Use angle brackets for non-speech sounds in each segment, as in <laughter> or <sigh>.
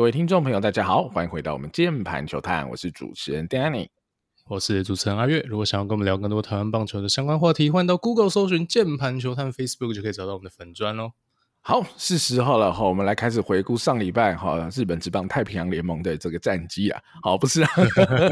各位听众朋友，大家好，欢迎回到我们键盘球探，我是主持人 Danny，我是主持人阿月。如果想要跟我们聊更多台湾棒球的相关话题，欢迎到 Google 搜寻键盘球探 Facebook 就可以找到我们的粉专喽。好，是时候了哈，我们来开始回顾上礼拜哈日本职棒太平洋联盟的这个战绩啊。好，不是啊，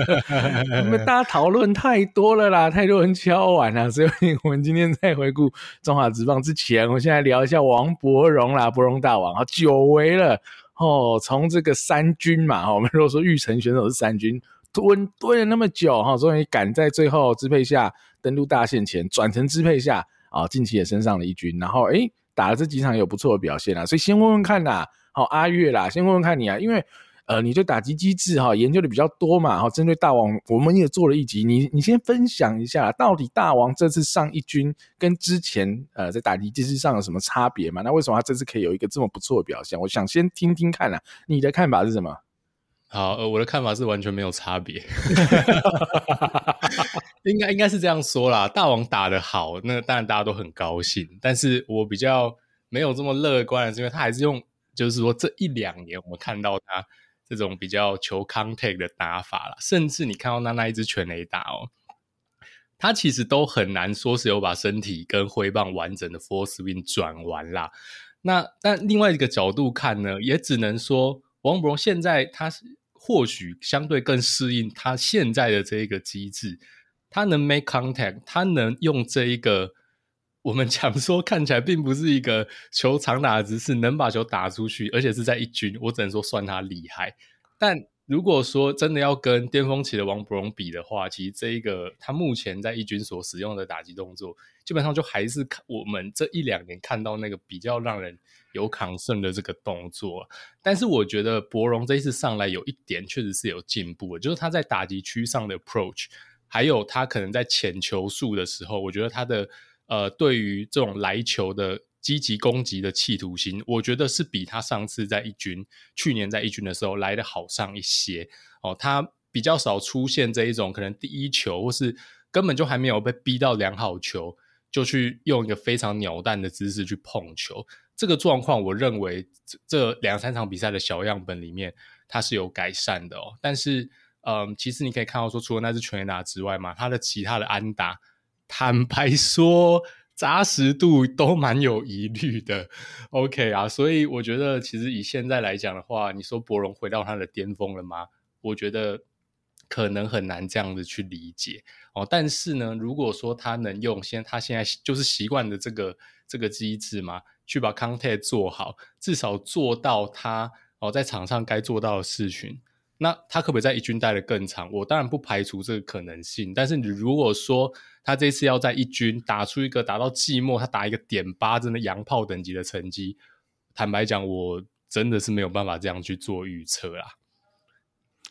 <laughs> 我们大家讨论太多了啦，太多人敲碗了，所以我们今天在回顾中华职棒之前，我现在聊一下王柏荣啦，柏荣大王啊，久违了哦，从这个三军嘛，我们 <laughs> 如果说玉成选手是三军，蹲蹲了那么久哈，终于赶在最后支配下登陆大线前转成支配下啊，近期也升上了一军，然后诶、打了这几场有不错的表现啊，所以先问问看啦，好阿月啦，先问问看你啊，因为呃你对打击机制哈研究的比较多嘛，哈，针对大王我们也做了一集，你你先分享一下，到底大王这次上一军跟之前呃在打击机制上有什么差别嘛？那为什么他这次可以有一个这么不错的表现？我想先听听看啊，你的看法是什么？好，呃，我的看法是完全没有差别，<laughs> 应该应该是这样说啦。大王打得好，那当然大家都很高兴。但是我比较没有这么乐观的是，因为他还是用，就是说这一两年我们看到他这种比较求 contact 的打法啦，甚至你看到他那一支全垒打哦，他其实都很难说是有把身体跟挥棒完整的 full swing 转完啦。那但另外一个角度看呢，也只能说王柏融现在他。或许相对更适应他现在的这一个机制，他能 make contact，他能用这一个我们讲说看起来并不是一个球长打的姿势，能把球打出去，而且是在一军，我只能说算他厉害。但如果说真的要跟巅峰期的王柏融比的话，其实这一个他目前在一军所使用的打击动作，基本上就还是看我们这一两年看到那个比较让人。有抗胜的这个动作，但是我觉得柏融这一次上来有一点确实是有进步的，就是他在打击区上的 approach，还有他可能在浅球数的时候，我觉得他的呃对于这种来球的积极攻击的企图心，我觉得是比他上次在一军，去年在一军的时候来的好上一些哦，他比较少出现这一种可能第一球或是根本就还没有被逼到良好球，就去用一个非常鸟蛋的姿势去碰球。这个状况，我认为这两三场比赛的小样本里面，它是有改善的哦。但是，嗯，其实你可以看到说，除了那只全垒打之外嘛，他的其他的安打，坦白说，扎实度都蛮有疑虑的。OK 啊，所以我觉得，其实以现在来讲的话，你说柏融回到他的巅峰了吗？我觉得可能很难这样子去理解哦。但是呢，如果说他能用现他现在就是习惯的这个这个机制嘛。去把 contact 做好，至少做到他哦在场上该做到的事情。那他可不可以在一军待得更长？我当然不排除这个可能性。但是你如果说他这次要在一军打出一个打到季末，他打一个点八，真的洋炮等级的成绩，坦白讲，我真的是没有办法这样去做预测啦。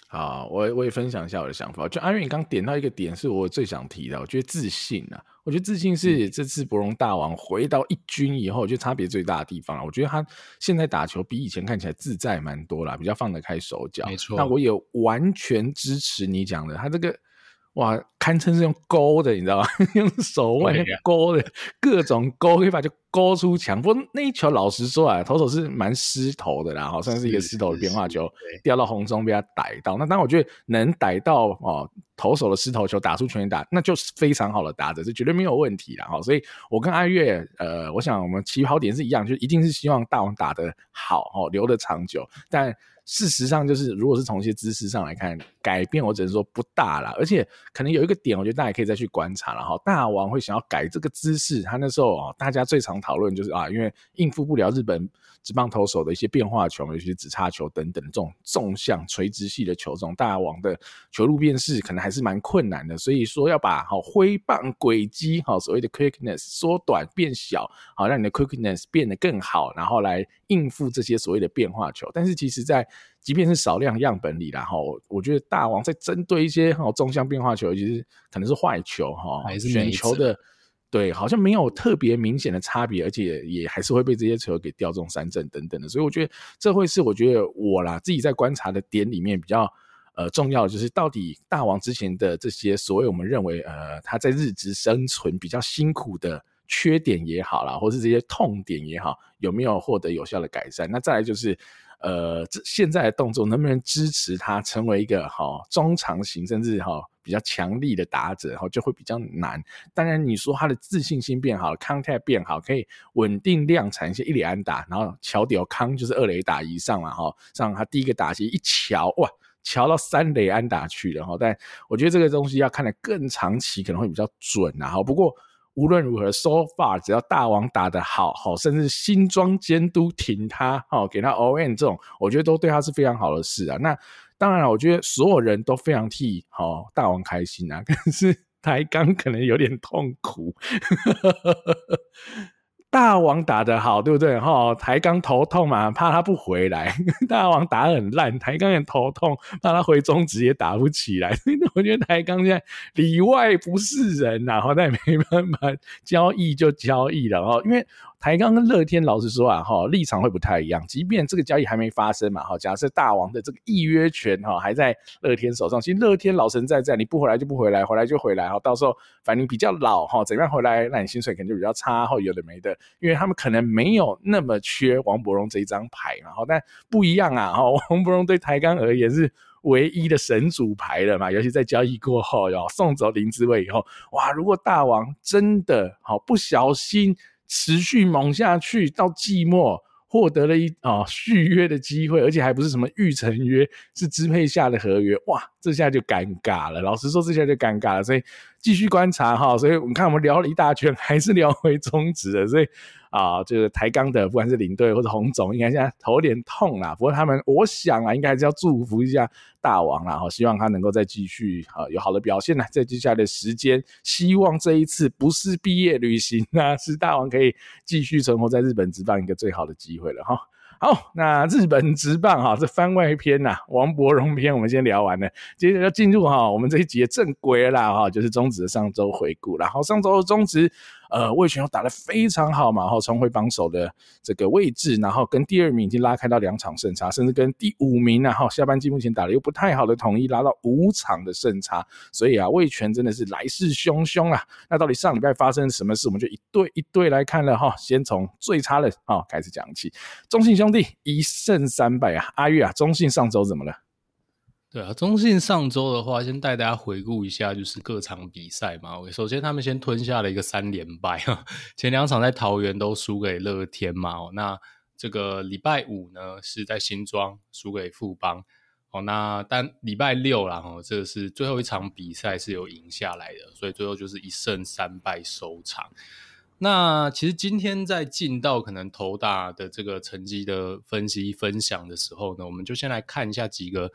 好，我我也分享一下我的想法。就阿远，你刚点到一个点，是我最想提的。我觉得自信啊，我觉得自信是这次博龙大王回到一军以后，我觉得差别最大的地方了。我觉得他现在打球比以前看起来自在蛮多了，比较放得开手脚。没错，那我也完全支持你讲的，他这个。哇，堪称是用勾的，你知道吗？<laughs> 用手腕勾的，各种勾，可以把就勾出墙。不过那一球，老实说啊，投手是蛮失头的啦，好像是一个失头的变化球，掉到红中被他逮到。那当然，我觉得能逮到哦，投手的失头球打出全垒打，那就是非常好的打者，这绝对没有问题啦。哈，所以我跟阿月，呃，我想我们起跑点是一样，就一定是希望大王打得好哦，留得长久，但。事实上，就是如果是从一些姿势上来看，改变我只能说不大啦，而且可能有一个点，我觉得大家可以再去观察了哈。大王会想要改这个姿势，他那时候哦，大家最常讨论就是啊，因为应付不了日本职棒投手的一些变化球，尤其是指叉球等等这种纵向垂直系的球种，大王的球路辨识可能还是蛮困难的，所以说要把好挥棒轨迹好所谓的 quickness 缩短变小，好让你的 quickness 变得更好，然后来应付这些所谓的变化球。但是其实，在即便是少量样本里啦，哈，我觉得大王在针对一些哈纵向变化球，其实可能是坏球哈，还是选球的，对，好像没有特别明显的差别，而且也还是会被这些球给掉中三振等等的，所以我觉得这会是我觉得我啦自己在观察的点里面比较呃重要，就是到底大王之前的这些所谓我们认为呃他在日职生存比较辛苦的缺点也好啦，或是这些痛点也好，有没有获得有效的改善？那再来就是。呃，这现在的动作能不能支持他成为一个哈、哦、中长型甚至哈、哦、比较强力的打者，哈、哦、就会比较难。当然，你说他的自信心变好，contact 变好，可以稳定量产一些一垒安打，然后乔屌康就是二垒打以上了哈，像他第一个打击一桥哇，乔到三垒安打去了哈。但我觉得这个东西要看得更长期，可能会比较准啊。哈，不过。无论如何，so far 只要大王打得好，好，甚至新庄监督挺他，好，给他 all in 这种，我觉得都对他是非常好的事啊。那当然了，我觉得所有人都非常替好大王开心啊，<laughs> 但是台钢可能有点痛苦。大王打得好，对不对？哈，台钢头痛嘛，怕他不回来。<laughs> 大王打很烂，台钢也头痛，怕他回中职也打不起来。<laughs> 我觉得台钢现在里外不是人然后那也没办法，交易就交易了哈，因为。台钢跟乐天，老实说啊，哈，立场会不太一样。即便这个交易还没发生嘛，哈，假设大王的这个预约权哈还在乐天手上，其实乐天老神在在，你不回来就不回来，回来就回来哈。到时候反正你比较老哈，怎样回来，那你薪水肯定就比较差，哈，有的没的，因为他们可能没有那么缺王柏融这一张牌嘛，哈，但不一样啊，哈，王柏融对台钢而言是唯一的神主牌了嘛，尤其在交易过后，要送走林志伟以后，哇，如果大王真的好不小心。持续猛下去到季末，获得了一啊续约的机会，而且还不是什么预成约，是支配下的合约，哇，这下就尴尬了。老实说，这下就尴尬了，所以继续观察哈。所以我们看，我们聊了一大圈，还是聊回中职的，所以。啊，就是台钢的，不管是领队或者洪总，应该现在头有点痛啦。不过他们，我想啊，应该还是要祝福一下大王啦，哈，希望他能够再继续啊有好的表现呢。在接下来的时间，希望这一次不是毕业旅行啊，是大王可以继续存活在日本职棒一个最好的机会了哈。好，那日本直棒 <laughs> 哈，这番外篇呐，王伯荣篇我们先聊完了，接着要进入哈我们这一集的正规啦哈，就是中职的上周回顾，然后上周的中职。呃，魏全又打得非常好嘛，然后重回榜首的这个位置，然后跟第二名已经拉开到两场胜差，甚至跟第五名啊，哈，下半季目前打得又不太好的统一拉到五场的胜差，所以啊，魏全真的是来势汹汹啊。那到底上礼拜发生了什么事？我们就一对一对来看了哈。先从最差的啊开始讲起，中信兄弟一胜三败啊。阿月啊，中信上周怎么了？对啊，中信上周的话，先带大家回顾一下，就是各场比赛嘛。首先他们先吞下了一个三连败，前两场在桃园都输给乐天嘛。那这个礼拜五呢是在新庄输给富邦，哦，那但礼拜六啦，哦，这个是最后一场比赛是有赢下来的，所以最后就是一胜三败收场。那其实今天在进到可能头打的这个成绩的分析分享的时候呢，我们就先来看一下几个。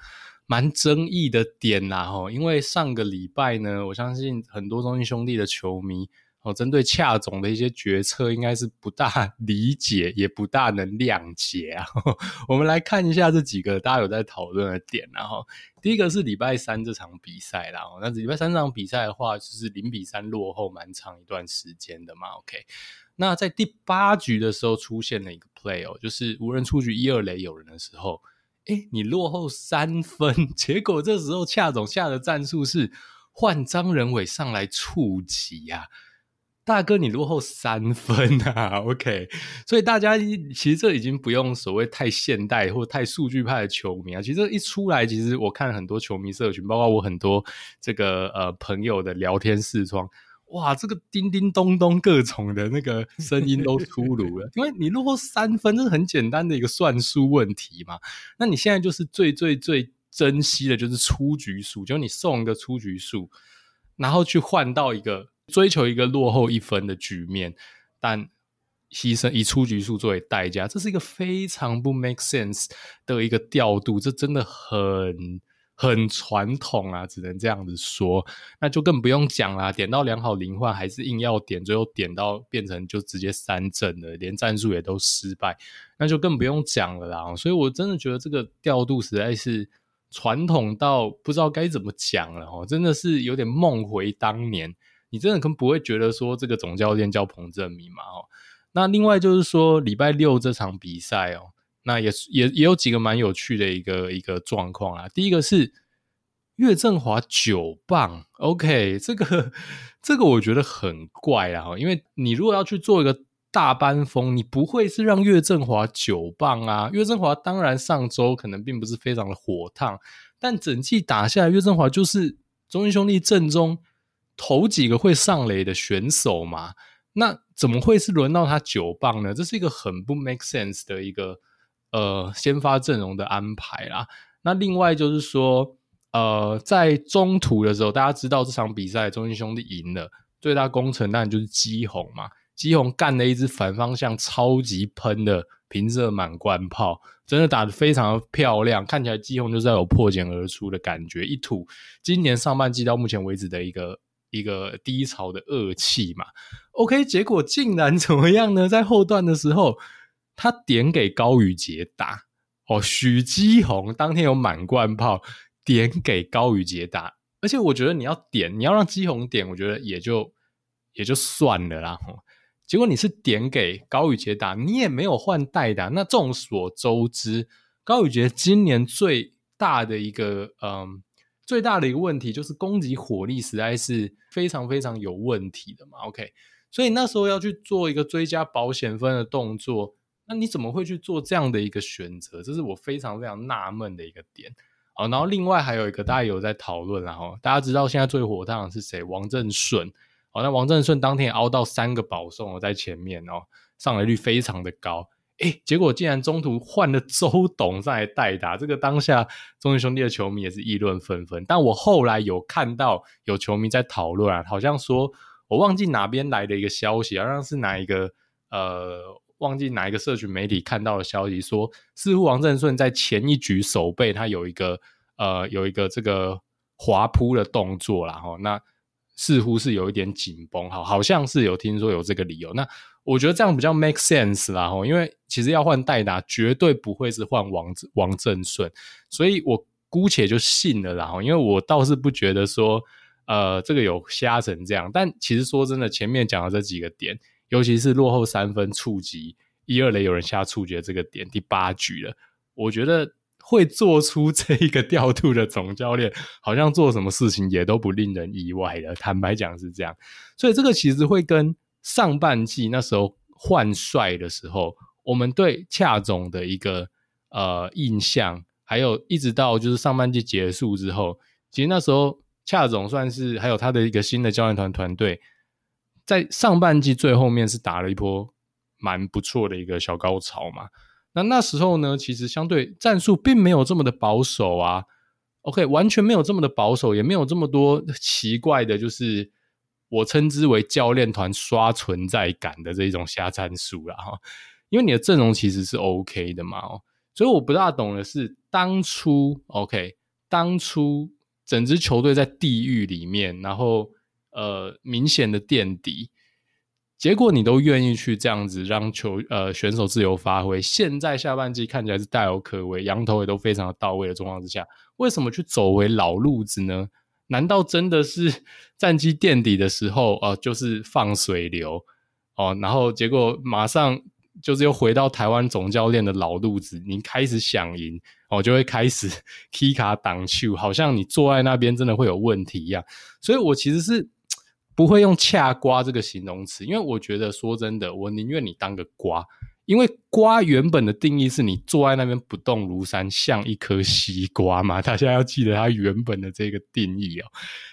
蛮争议的点啦，吼，因为上个礼拜呢，我相信很多中信兄弟的球迷哦，针对恰总的一些决策，应该是不大理解，也不大能谅解啊。<laughs> 我们来看一下这几个大家有在讨论的点，然后第一个是礼拜三这场比赛啦，那礼拜三这场比赛的话，就是零比三落后蛮长一段时间的嘛。OK，那在第八局的时候出现了一个 play 哦，就是无人出局一二垒有人的时候。哎，你落后三分，<laughs> 结果这时候恰总下的战术是换张仁伟上来触击呀，大哥，你落后三分啊，OK，所以大家其实这已经不用所谓太现代或太数据派的球迷啊，其实这一出来，其实我看很多球迷社群，包括我很多这个呃朋友的聊天视窗。哇，这个叮叮咚咚各种的那个 <laughs> 声音都出炉了，因为你落后三分，这是很简单的一个算术问题嘛。那你现在就是最最最珍惜的就是出局数，就是你送一个出局数，然后去换到一个追求一个落后一分的局面，但牺牲以出局数作为代价，这是一个非常不 make sense 的一个调度，这真的很。很传统啊，只能这样子说，那就更不用讲啦。点到良好零换，还是硬要点，最后点到变成就直接三振了，连战术也都失败，那就更不用讲了啦。所以我真的觉得这个调度实在是传统到不知道该怎么讲了哦，真的是有点梦回当年。你真的可能不会觉得说这个总教练叫彭正明嘛？哦，那另外就是说礼拜六这场比赛哦。那也也也有几个蛮有趣的一个一个状况啊。第一个是岳振华九棒，OK，这个这个我觉得很怪啊，因为你如果要去做一个大班风，你不会是让岳振华九棒啊？岳振华当然上周可能并不是非常的火烫，但整季打下来，岳振华就是中英兄弟阵中头几个会上垒的选手嘛。那怎么会是轮到他九棒呢？这是一个很不 make sense 的一个呃先发阵容的安排啦。那另外就是说，呃，在中途的时候，大家知道这场比赛中信兄弟赢了，最大功臣当然就是基宏嘛。基宏干了一支反方向超级喷的平射满贯炮，真的打得非常漂亮，看起来基宏就是要有破茧而出的感觉，一吐今年上半季到目前为止的一个。一个低潮的恶气嘛，OK，结果竟然怎么样呢？在后段的时候，他点给高宇杰打哦，许基宏当天有满贯炮，点给高宇杰打，而且我觉得你要点，你要让基宏点，我觉得也就也就算了啦。结果你是点给高宇杰打，你也没有换代打，那众所周知，高宇杰今年最大的一个嗯。最大的一个问题就是攻击火力实在是非常非常有问题的嘛，OK，所以那时候要去做一个追加保险分的动作，那你怎么会去做这样的一个选择？这是我非常非常纳闷的一个点。好，然后另外还有一个大家有在讨论，然后大家知道现在最火烫的是谁？王振顺。好，那王振顺当天也凹到三个保送在前面哦，上垒率非常的高。哎，结果竟然中途换了周董上来代打，这个当下中信兄弟的球迷也是议论纷纷。但我后来有看到有球迷在讨论啊，好像说我忘记哪边来的一个消息，好像是哪一个呃，忘记哪一个社群媒体看到的消息，说似乎王振顺在前一局守备他有一个呃有一个这个滑扑的动作啦，齁，那似乎是有一点紧绷，好，好像是有听说有这个理由，那。我觉得这样比较 make sense 啦，吼，因为其实要换代打，绝对不会是换王王正顺，所以我姑且就信了啦，吼，因为我倒是不觉得说，呃，这个有瞎成这样，但其实说真的，前面讲的这几个点，尤其是落后三分触及一二垒有人下触觉这个点，第八局了，我觉得会做出 <laughs> 这一个调度的总教练，好像做什么事情也都不令人意外的，坦白讲是这样，所以这个其实会跟。上半季那时候换帅的时候，我们对恰总的一个呃印象，还有一直到就是上半季结束之后，其实那时候恰总算是还有他的一个新的教练团团队，在上半季最后面是打了一波蛮不错的一个小高潮嘛。那那时候呢，其实相对战术并没有这么的保守啊，OK，完全没有这么的保守，也没有这么多奇怪的，就是。我称之为教练团刷存在感的这一种瞎战术啦哈，因为你的阵容其实是 OK 的嘛哦，所以我不大懂的是当初 OK，当初整支球队在地狱里面，然后呃明显的垫底，结果你都愿意去这样子让球呃选手自由发挥，现在下半季看起来是大有可为，羊头也都非常的到位的状况之下，为什么去走回老路子呢？难道真的是 <laughs> 战绩垫底的时候，呃，就是放水流哦，然后结果马上就是又回到台湾总教练的老路子，你开始想赢哦，就会开始 <laughs> 踢卡挡球，好像你坐在那边真的会有问题一样。所以我其实是不会用“恰瓜”这个形容词，因为我觉得说真的，我宁愿你当个瓜。因为瓜原本的定义是你坐在那边不动如山，像一颗西瓜嘛。<laughs> 大家要记得它原本的这个定义哦。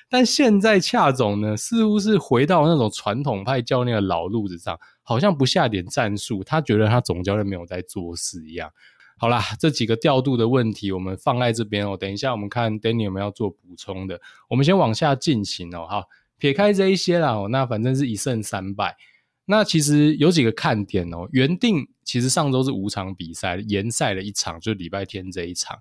但现在恰总呢，似乎是回到那种传统派教练的老路子上，好像不下点战术，他觉得他总教练没有在做事一样。好啦，这几个调度的问题我们放在这边哦。等一下我们看 Danny 有没有要做补充的，我们先往下进行哦。好，撇开这一些啦，那反正是一胜三败。那其实有几个看点哦，原定其实上周是五场比赛，延赛了一场，就是礼拜天这一场。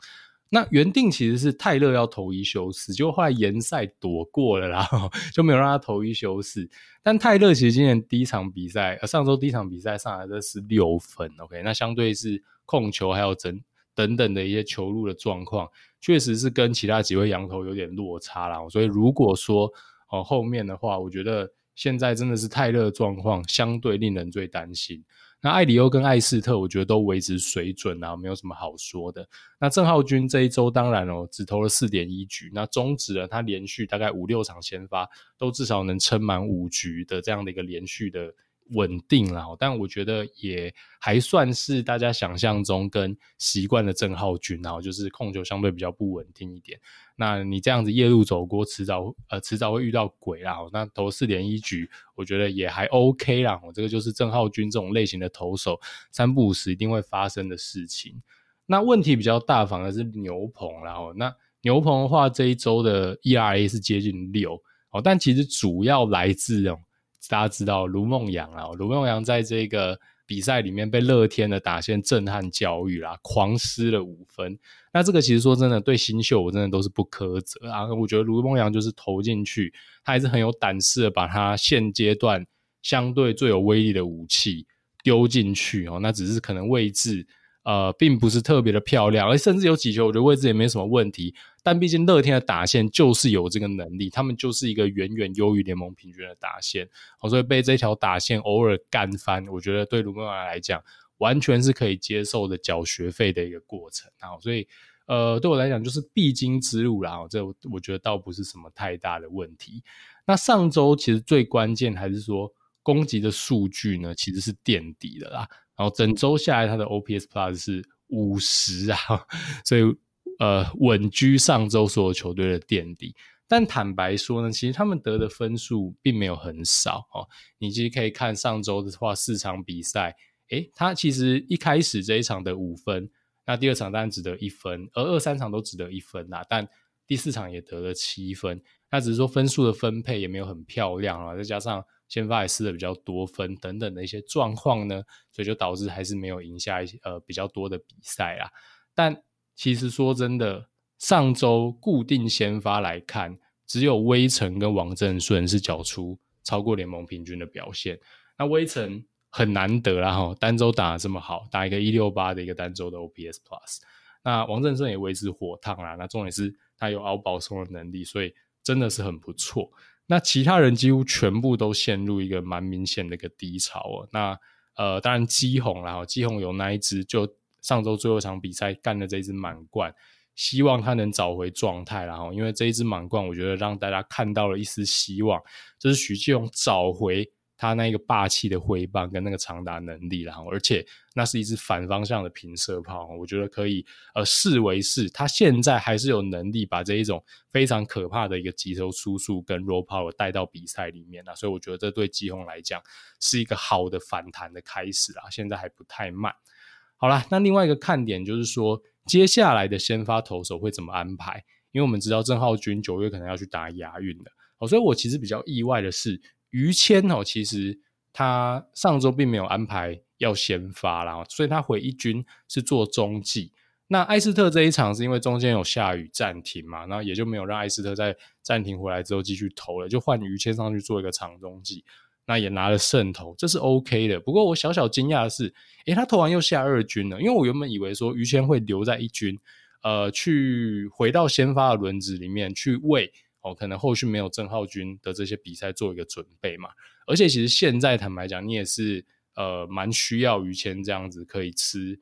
那原定其实是泰勒要投一休四，就后来延赛躲过了啦，<laughs> 就没有让他投一休四。但泰勒其实今年第一场比赛，呃，上周第一场比赛上来的是六分，OK，那相对是控球还有整等等的一些球路的状况，确实是跟其他几位羊头有点落差啦。所以如果说哦后面的话，我觉得。现在真的是泰勒状况相对令人最担心。那艾里欧跟艾斯特，我觉得都维持水准啊，没有什么好说的。那郑浩君这一周当然哦，只投了四点一局，那终止了他连续大概五六场先发都至少能撑满五局的这样的一个连续的稳定了，但我觉得也还算是大家想象中跟习惯的郑浩均，然后就是控球相对比较不稳定一点。那你这样子夜路走过，迟早呃迟早会遇到鬼啦。那投四点一局，我觉得也还 OK 啦。我这个就是郑浩均这种类型的投手，三不五时一定会发生的事情。那问题比较大，反而是牛棚，然后那牛棚的话，这一周的 ERA 是接近六哦，但其实主要来自哦。大家知道卢孟扬啊，卢孟扬在这个比赛里面被乐天的打线震撼教育啦，狂失了五分。那这个其实说真的，对新秀我真的都是不苛责啊。我觉得卢孟扬就是投进去，他还是很有胆识的，把他现阶段相对最有威力的武器丢进去哦。那只是可能位置。呃，并不是特别的漂亮，而甚至有几球，我觉得位置也没什么问题。但毕竟乐天的打线就是有这个能力，他们就是一个远远优于联盟平均的打线，所以被这条打线偶尔干翻，我觉得对卢孟扬来讲，完全是可以接受的缴学费的一个过程。然后，所以呃，对我来讲就是必经之路啦。这我觉得倒不是什么太大的问题。那上周其实最关键还是说攻击的数据呢，其实是垫底的啦。然后整周下来，他的 OPS Plus 是五十啊，所以呃稳居上周所有球队的垫底。但坦白说呢，其实他们得的分数并没有很少哦。你其实可以看上周的话，四场比赛，诶，他其实一开始这一场的五分，那第二场当然只得一分，而二三场都只得一分啦。但第四场也得了七分，那只是说分数的分配也没有很漂亮啊，再加上。先发也失的比较多分等等的一些状况呢，所以就导致还是没有赢下一些呃比较多的比赛啦。但其实说真的，上周固定先发来看，只有威晨跟王振顺是缴出超过联盟平均的表现。那威晨很难得啦哈，单周打得这么好，打一个一六八的一个单周的 OPS Plus。那王振顺也维持火烫啦，那重点是他有熬保送的能力，所以真的是很不错。那其他人几乎全部都陷入一个蛮明显的一个低潮哦。那呃，当然基鸿啦，基鸿有那一支就上周最后一场比赛干的这一支满贯，希望他能找回状态啦。因为这一支满贯，我觉得让大家看到了一丝希望，就是许继鸿找回。他那个霸气的挥棒跟那个长打能力，然后而且那是一支反方向的平射炮，我觉得可以呃视为是他现在还是有能力把这一种非常可怕的一个击球出速跟 raw power 带到比赛里面，所以我觉得这对基鸿来讲是一个好的反弹的开始啦，现在还不太慢。好啦，那另外一个看点就是说接下来的先发投手会怎么安排？因为我们知道郑浩均九月可能要去打亚运的，所以我其实比较意外的是。于谦哦，其实他上周并没有安排要先发啦，所以他回一军是做中继。那艾斯特这一场是因为中间有下雨暂停嘛，然后也就没有让艾斯特在暂停回来之后继续投了，就换于谦上去做一个长中继，那也拿了胜投，这是 OK 的。不过我小小惊讶的是，诶，他投完又下二军了，因为我原本以为说于谦会留在一军，呃，去回到先发的轮子里面去为。哦，可能后续没有郑浩军的这些比赛做一个准备嘛，而且其实现在坦白讲，你也是呃蛮需要于谦这样子可以吃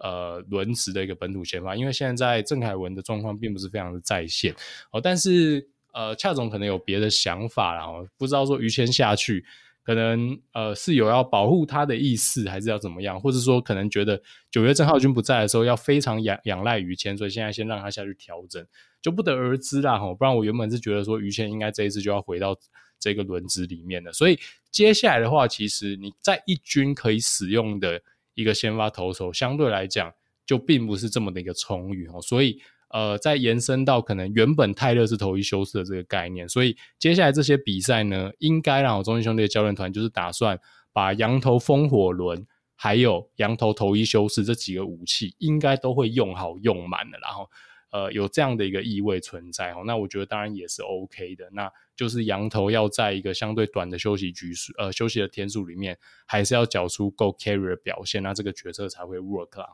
呃轮值的一个本土先发，因为现在郑凯文的状况并不是非常的在线哦，但是呃恰总可能有别的想法啦，哦，不知道说于谦下去。可能呃是有要保护他的意思，还是要怎么样？或者说可能觉得九月郑浩君不在的时候，要非常仰仰赖于谦，所以现在先让他下去调整，就不得而知啦。哈，不然我原本是觉得说于谦应该这一次就要回到这个轮值里面的。所以接下来的话，其实你在一军可以使用的一个先发投手，相对来讲就并不是这么的一个充裕哦，所以。呃，再延伸到可能原本泰勒是头一休四的这个概念，所以接下来这些比赛呢，应该让我中信兄弟的教练团就是打算把羊头风火轮还有羊头头一休四这几个武器，应该都会用好用满的，然后呃有这样的一个意味存在哦。那我觉得当然也是 OK 的，那就是羊头要在一个相对短的休息局数呃休息的天数里面，还是要缴出够 carry 的表现，那这个决策才会 work 啦。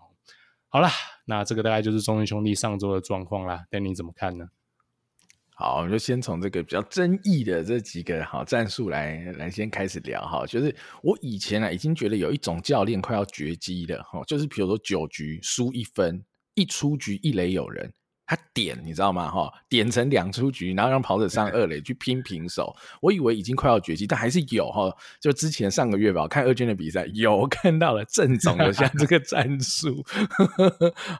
好了，那这个大概就是中信兄弟上周的状况啦。但你怎么看呢？好，我们就先从这个比较争议的这几个好战术来来先开始聊哈。就是我以前啊已经觉得有一种教练快要绝迹了哈，就是比如说九局输一分，一出局一垒有人，他点，你知道吗？哈，点成两出局，然后让跑者上二垒去拼平手。我以为已经快要绝迹，但还是有哈。就之前上个月吧，我看二军的比赛，有看到了郑总有像这个 <laughs> 战术，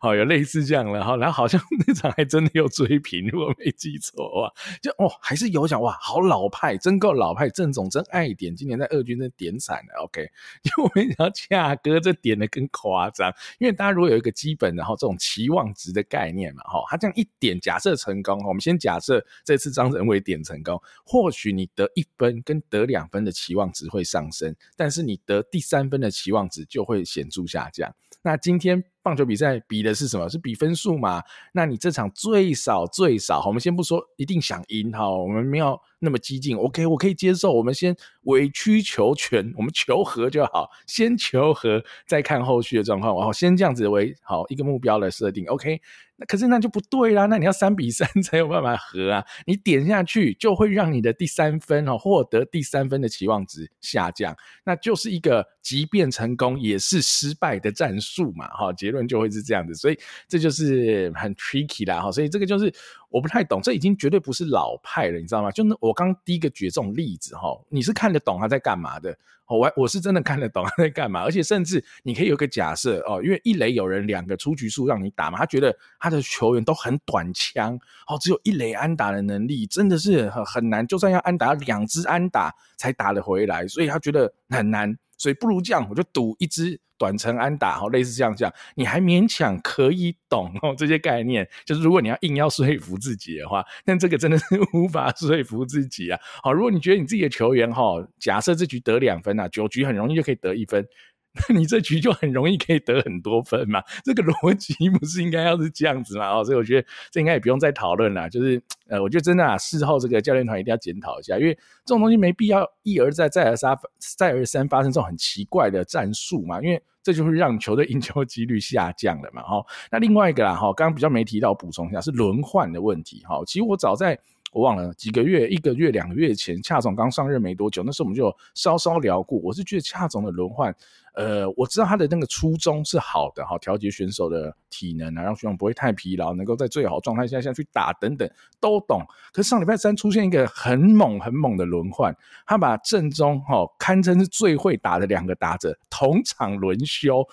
好有类似这样了哈。然后好像那场还真的有追平，如果没记错的话，就哦还是有讲哇，好老派，真够老派。郑总真爱点，今年在二军真点惨了。OK，<laughs> 因为我没想到恰哥这点的更夸张，因为大家如果有一个基本然后这种期望值的概念嘛哈，他。这样一点，假设成功，我们先假设这次张仁伟点成功，或许你得一分跟得两分的期望值会上升，但是你得第三分的期望值就会显著下降。那今天棒球比赛比的是什么？是比分数嘛？那你这场最少最少，我们先不说一定想赢哈，我们没有那么激进。OK，我可以接受。我们先委曲求全，我们求和就好，先求和，再看后续的状况。我先这样子为好一个目标来设定。OK 那。可是那就不对啦，那你要三比三才有办法和啊！你点下去就会让你的第三分哦，获得第三分的期望值下降，那就是一个即便成功也是失败的战术嘛，哈，结论就会是这样子，所以这就是很 tricky 啦，哈，所以这个就是我不太懂，这已经绝对不是老派了，你知道吗？就那我刚第一个举这种例子哈，你是看得懂他在干嘛的。我我是真的看得懂他在干嘛，而且甚至你可以有个假设哦，因为一垒有人两个出局数让你打嘛，他觉得他的球员都很短枪，哦，只有一垒安打的能力，真的是很很难，就算要安打两支安打才打得回来，所以他觉得很难。所以不如这样，我就赌一支短程安打，好，类似这样这样，你还勉强可以懂哦这些概念。就是如果你要硬要说服自己的话，但这个真的是 <laughs> 无法说服自己啊。好，如果你觉得你自己的球员哈，假设这局得两分啊，九局很容易就可以得一分。那 <laughs> 你这局就很容易可以得很多分嘛？这个逻辑不是应该要是这样子嘛？哦，所以我觉得这应该也不用再讨论了。就是呃，我觉得真的啊，事后这个教练团一定要检讨一下，因为这种东西没必要一而再、再而三、再而三发生这种很奇怪的战术嘛。因为这就会让球队赢球几率下降了嘛。哈，那另外一个啦，哈，刚刚比较没提到，补充一下是轮换的问题。哈，其实我早在。我忘了几个月，一个月、两个月前，恰总刚上任没多久，那时候我们就稍稍聊过。我是觉得恰总的轮换，呃，我知道他的那个初衷是好的，哈，调节选手的体能啊，让选手不会太疲劳，能够在最好状态下下去打等等，都懂。可是上礼拜三出现一个很猛很猛的轮换，他把正中哈堪称是最会打的两个打者同场轮休。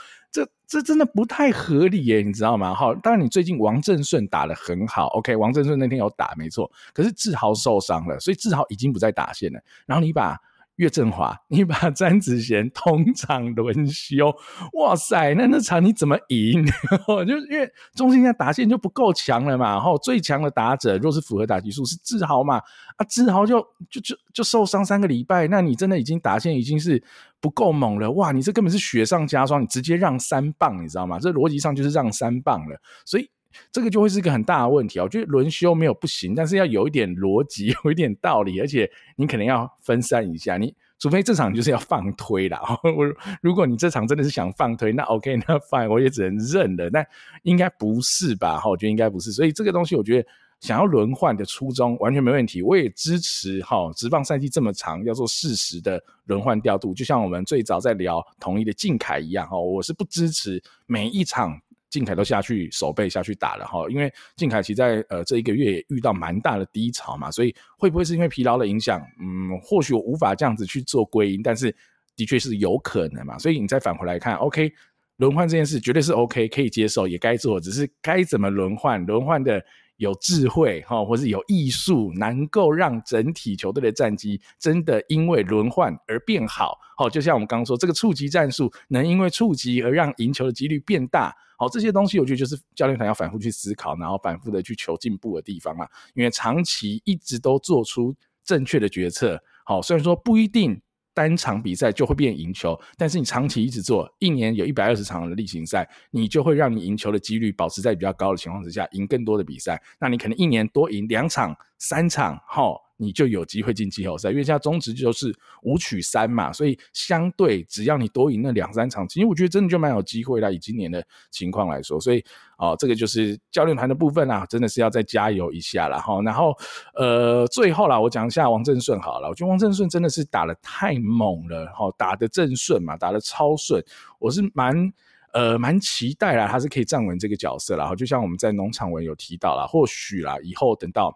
这真的不太合理耶，你知道吗？好，当然你最近王振顺打得很好，OK，王振顺那天有打没错，可是志豪受伤了，所以志豪已经不在打线了。然后你把岳振华，你把詹子贤同场轮休，哇塞，那那场你怎么赢？<laughs> 就因为中信现在打线就不够强了嘛，然后最强的打者若是符合打击数是志豪嘛，啊志豪就就就就受伤三个礼拜，那你真的已经打线已经是不够猛了，哇，你这根本是雪上加霜，你直接让三棒，你知道吗？这逻辑上就是让三棒了，所以。这个就会是一个很大的问题啊！我觉得轮休没有不行，但是要有一点逻辑，<laughs> 有一点道理，而且你可能要分散一下。你除非这场就是要放推啦，<laughs> 我如果你这场真的是想放推，那 OK，那 fine，我也只能认了。但应该不是吧？哈，我觉得应该不是。所以这个东西，我觉得想要轮换的初衷完全没问题。我也支持哈，职棒赛季这么长，要做适时的轮换调度，就像我们最早在聊统一的靖凯一样哈，我是不支持每一场。靖凯都下去守备下去打了哈，因为靖凯其在呃这一个月也遇到蛮大的低潮嘛，所以会不会是因为疲劳的影响？嗯，或许我无法这样子去做归因，但是的确是有可能嘛。所以你再返回来看，OK，轮换这件事绝对是 OK，可以接受，也该做，只是该怎么轮换，轮换的有智慧哈，或是有艺术，能够让整体球队的战绩真的因为轮换而变好。好，就像我们刚刚说，这个触及战术能因为触及而让赢球的几率变大。好，这些东西我觉得就是教练团要反复去思考，然后反复的去求进步的地方啊。因为长期一直都做出正确的决策，好，虽然说不一定单场比赛就会变赢球，但是你长期一直做，一年有一百二十场的例行赛，你就会让你赢球的几率保持在比较高的情况之下，赢更多的比赛。那你可能一年多赢两场、三场，哈。你就有机会进季后赛，因为现在中职就是五取三嘛，所以相对只要你多赢那两三场，其实我觉得真的就蛮有机会啦。以今年的情况来说，所以哦，这个就是教练团的部分啦，真的是要再加油一下了哈。然后呃，最后啦，我讲一下王正顺好了，我觉得王正顺真的是打得太猛了哈，打得正顺嘛，打得超顺，我是蛮。呃蛮期待啦，他是可以站稳这个角色啦。然后就像我们在农场文有提到啦，或许啦，以后等到。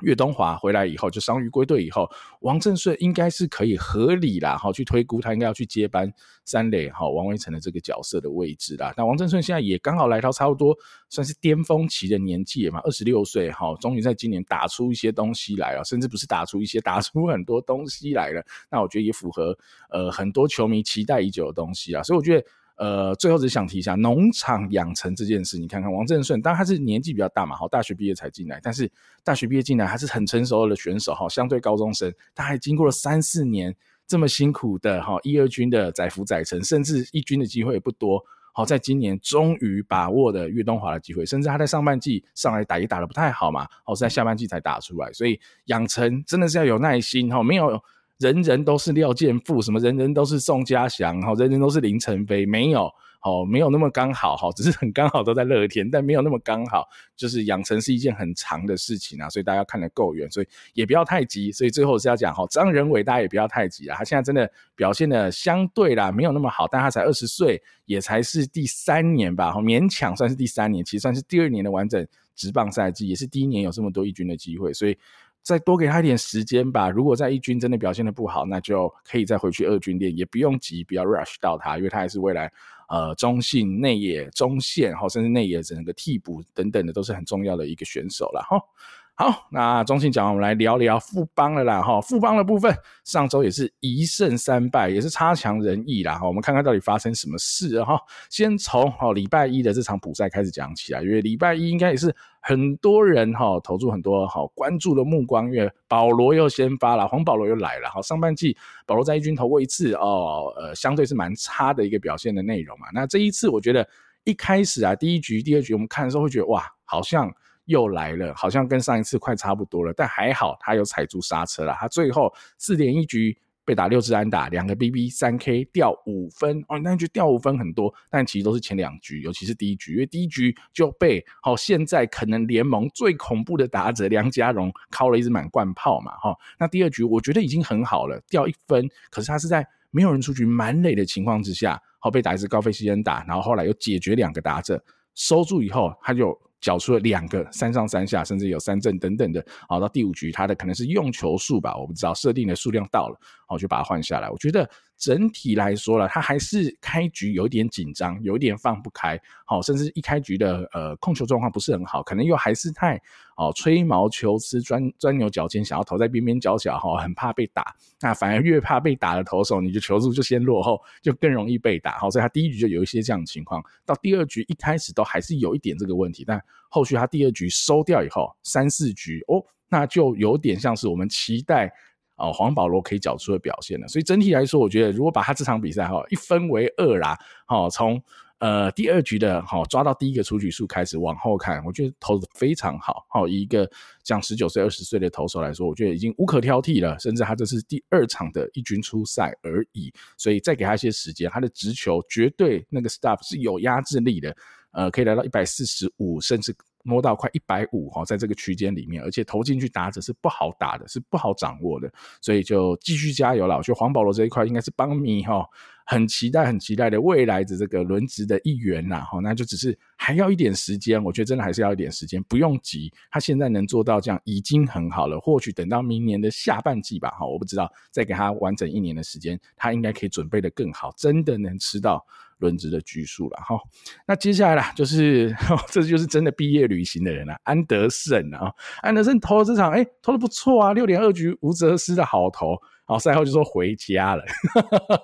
岳东华回来以后，就伤愈归队以后，王振顺应该是可以合理啦，哈去推估他应该要去接班三垒哈王威成的这个角色的位置啦。那王振顺现在也刚好来到差不多算是巅峰期的年纪嘛，二十六岁哈，终于在今年打出一些东西来了，甚至不是打出一些，打出很多东西来了。那我觉得也符合呃很多球迷期待已久的东西啊，所以我觉得。呃，最后只想提一下农场养成这件事。你看看王正顺，当然他是年纪比较大嘛，好，大学毕业才进来，但是大学毕业进来还是很成熟的选手，哈，相对高中生，他还经过了三四年这么辛苦的哈一二军的载浮载沉，甚至一军的机会也不多，好，在今年终于把握的岳东华的机会，甚至他在上半季上来打也打得不太好嘛，好，在下半季才打出来，所以养成真的是要有耐心，哈，没有。人人都是廖健富，什么人人都是宋家祥，哈，人人都是林晨飞，没有，哦，没有那么刚好，哈，只是很刚好都在乐天，但没有那么刚好，就是养成是一件很长的事情啊，所以大家看得够远，所以也不要太急，所以最后是要讲，哈，张仁伟大家也不要太急啊，他现在真的表现的相对啦，没有那么好，但他才二十岁，也才是第三年吧，勉强算是第三年，其实算是第二年的完整职棒赛季，也是第一年有这么多一军的机会，所以。再多给他一点时间吧。如果在一军真的表现的不好，那就可以再回去二军练，也不用急，不要 rush 到他，因为他还是未来呃中信内野中线哈，甚至内野整个替补等等的都是很重要的一个选手了哈。好，那中信讲完，我们来聊聊富邦了啦哈。富邦的部分，上周也是一胜三败，也是差强人意啦哈。我们看看到底发生什么事哈。先从哈礼拜一的这场补赛开始讲起来，因为礼拜一应该也是很多人哈投注很多好关注的目光，因为保罗又先发了，黄保罗又来了哈。上半季保罗在一军投过一次哦，呃，相对是蛮差的一个表现的内容嘛。那这一次我觉得一开始啊，第一局、第二局我们看的时候会觉得哇，好像。又来了，好像跟上一次快差不多了，但还好他有踩住刹车了。他最后四点一局被打六支安打，两个 BB 三 K 掉五分哦，那局掉五分很多，但其实都是前两局，尤其是第一局，因为第一局就被、哦、现在可能联盟最恐怖的打者梁家荣敲了一支满贯炮嘛哈、哦。那第二局我觉得已经很好了，掉一分，可是他是在没有人出局满垒的情况之下，好、哦、被打一支高飞西恩打，然后后来又解决两个打者收住以后，他就。缴出了两个三上三下，甚至有三振等等的，好，到第五局他的可能是用球数吧，我不知道设定的数量到了，好，就把它换下来。我觉得。整体来说了，他还是开局有一点紧张，有一点放不开，好，甚至一开局的呃控球状况不是很好，可能又还是太哦吹毛求疵，钻钻牛角尖，想要投在边边角角哈，很怕被打。那反而越怕被打的投手，你就球速就先落后，就更容易被打。好，所以他第一局就有一些这样的情况，到第二局一开始都还是有一点这个问题，但后续他第二局收掉以后，三四局哦，那就有点像是我们期待。哦，黄保罗可以缴出的表现了，所以整体来说，我觉得如果把他这场比赛哈一分为二啦，好，从呃第二局的好抓到第一个出局数开始往后看，我觉得投的非常好，好，一个像十九岁、二十岁的投手来说，我觉得已经无可挑剔了，甚至他这是第二场的一军出赛而已，所以再给他一些时间，他的直球绝对那个 stuff 是有压制力的，呃，可以来到一百四十五，甚至。摸到快一百五哈，在这个区间里面，而且投进去打者是不好打的，是不好掌握的，所以就继续加油了。我觉得黄保罗这一块应该是帮米哈，很期待、很期待的未来的这个轮值的一员呐哈。那就只是还要一点时间，我觉得真的还是要一点时间，不用急。他现在能做到这样已经很好了，或许等到明年的下半季吧哈，我不知道，再给他完整一年的时间，他应该可以准备得更好，真的能吃到。轮值的局数了哈，那接下来啦，就是 <laughs> 这就是真的毕业旅行的人了，安德森啊，安德森投了这场，哎，投的不错啊，六点二局无责失的好投，赛后就说回家了，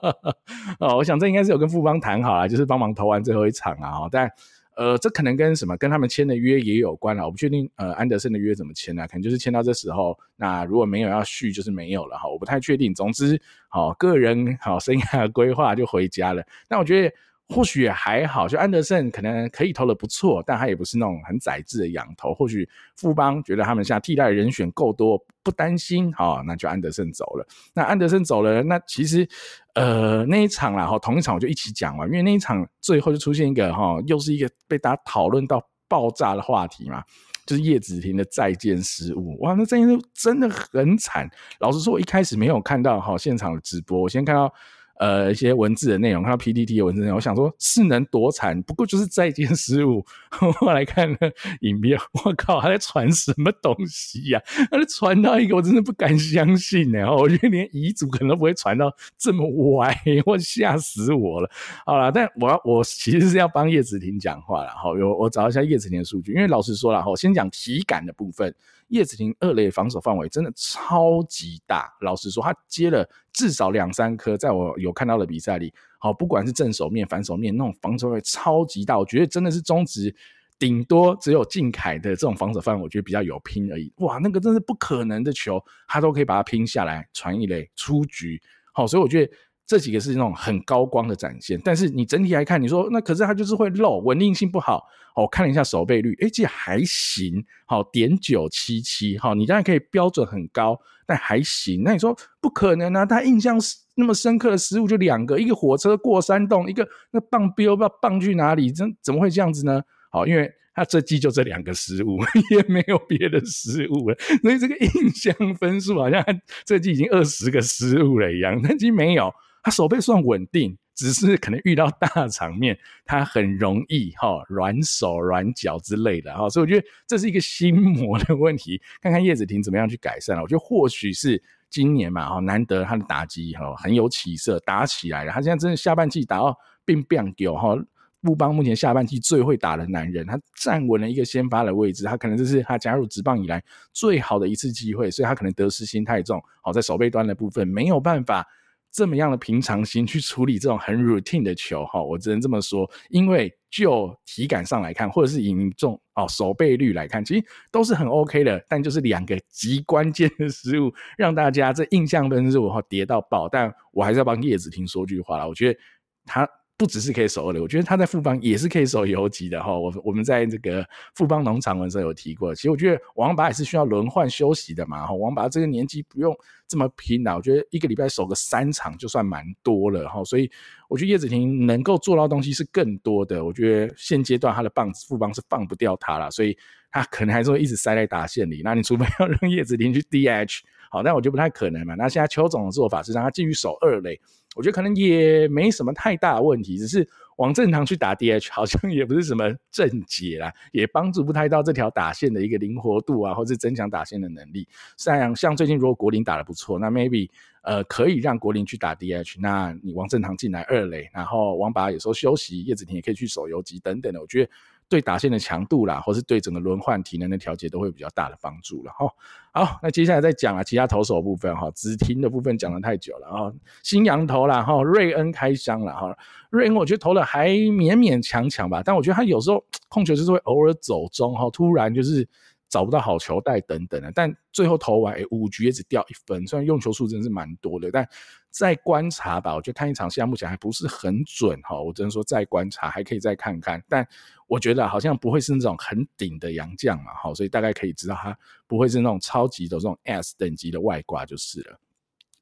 <laughs> 哦，我想这应该是有跟富邦谈好了，就是帮忙投完最后一场啊，但呃，这可能跟什么跟他们签的约也有关了，我不确定呃安德森的约怎么签呢？可能就是签到这时候，那如果没有要续，就是没有了哈，我不太确定。总之，好个人好生涯规划就回家了，那我觉得。或许也还好，就安德森可能可以投的不错，但他也不是那种很宰制的洋投。或许富邦觉得他们现在替代人选够多，不担心，好，那就安德森走了。那安德森走了，那其实呃那一场啦，哈，同一场我就一起讲完，因为那一场最后就出现一个哈，又是一个被大家讨论到爆炸的话题嘛，就是叶子庭的再见失误。哇，那这一幕真的很惨。老实说，我一开始没有看到哈现场的直播，我先看到。呃一些文字的内容，看到 PPT 的文字内容，我想说是能多惨，不过就是再见失误。<laughs> 我来看了影片，我靠，他在传什么东西呀、啊？他在传到一个我真的不敢相信呢。我觉得连遗嘱可能都不会传到这么歪，我吓死我了。好了，但我我其实是要帮叶子婷讲话了。好，有我找一下叶子婷的数据，因为老实说了，我先讲体感的部分。叶子婷二垒防守范围真的超级大，老实说，他接了至少两三颗，在我有看到的比赛里，好，不管是正手面、反手面，那种防守范围超级大，我觉得真的是中职顶多只有靖凯的这种防守范围，我觉得比较有拼而已。哇，那个真是不可能的球，他都可以把它拼下来，传一垒出局。好，所以我觉得。这几个是那种很高光的展现，但是你整体来看，你说那可是它就是会漏，稳定性不好。我看了一下守备率，诶，这还行，好点九七七，好，你当然可以标准很高，但还行。那你说不可能啊？他印象那么深刻的失误就两个，一个火车过山洞，一个那棒标不知道棒去哪里，怎怎么会这样子呢？好，因为他这季就这两个失误，<laughs> 也没有别的失误了，所以这个印象分数好像这季已经二十个失误了一样，那季没有。他手背算稳定，只是可能遇到大场面，他很容易哈软手软脚之类的哈，所以我觉得这是一个心魔的问题。看看叶子婷怎么样去改善了。我觉得或许是今年嘛哈，难得他的打击哈很有起色，打起来了。他现在真的下半季打到变变丢哈，富邦目前下半季最会打的男人，他站稳了一个先发的位置，他可能这是他加入职棒以来最好的一次机会，所以他可能得失心太重，好在守备端的部分没有办法。这么样的平常心 <laughs> 去处理这种很 routine 的球，哈，我只能这么说，因为就体感上来看，或者是以这种哦守备率来看，其实都是很 OK 的，但就是两个极关键的失误，<laughs> 让大家这印象分数哈跌到爆。但我还是要帮叶子婷说句话了，我觉得他。不只是可以守二垒，我觉得他在富邦也是可以守游击的哈。我我们在这个富邦农场的时候有提过，其实我觉得王拔也是需要轮换休息的嘛。哈，王拔这个年纪不用这么拼了，我觉得一个礼拜守个三场就算蛮多了哈。所以我觉得叶子婷能够做到东西是更多的。我觉得现阶段他的棒子富邦是放不掉他了，所以他可能还是会一直塞在打线里。那你除非要让叶子婷去 DH，好，但我觉得不太可能嘛。那现在邱总的做法是让他继续守二垒。我觉得可能也没什么太大的问题，只是王振堂去打 DH 好像也不是什么正解啦，也帮助不太到这条打线的一个灵活度啊，或是增强打线的能力。像像最近如果国林打得不错，那 maybe 呃可以让国林去打 DH，那你王振堂进来二垒，然后王拔有时候休息，叶子婷也可以去守游击等等的，我觉得。对打线的强度啦，或是对整个轮换体能的调节都会比较大的帮助了哈。好，那接下来再讲啊，其他投手部分哈，子婷的部分讲了太久了啊，新洋投啦哈，瑞恩开箱了哈，瑞恩我觉得投的还勉勉强强吧，但我觉得他有时候控球就是会偶尔走中哈，突然就是。找不到好球带等等的，但最后投完，诶五局也只掉一分。虽然用球数真的是蛮多的，但再观察吧。我觉得看一场现在目前还不是很准哈。我只能说再观察，还可以再看看。但我觉得好像不会是那种很顶的洋将嘛，哈，所以大概可以知道他不会是那种超级的这种 S 等级的外挂就是了。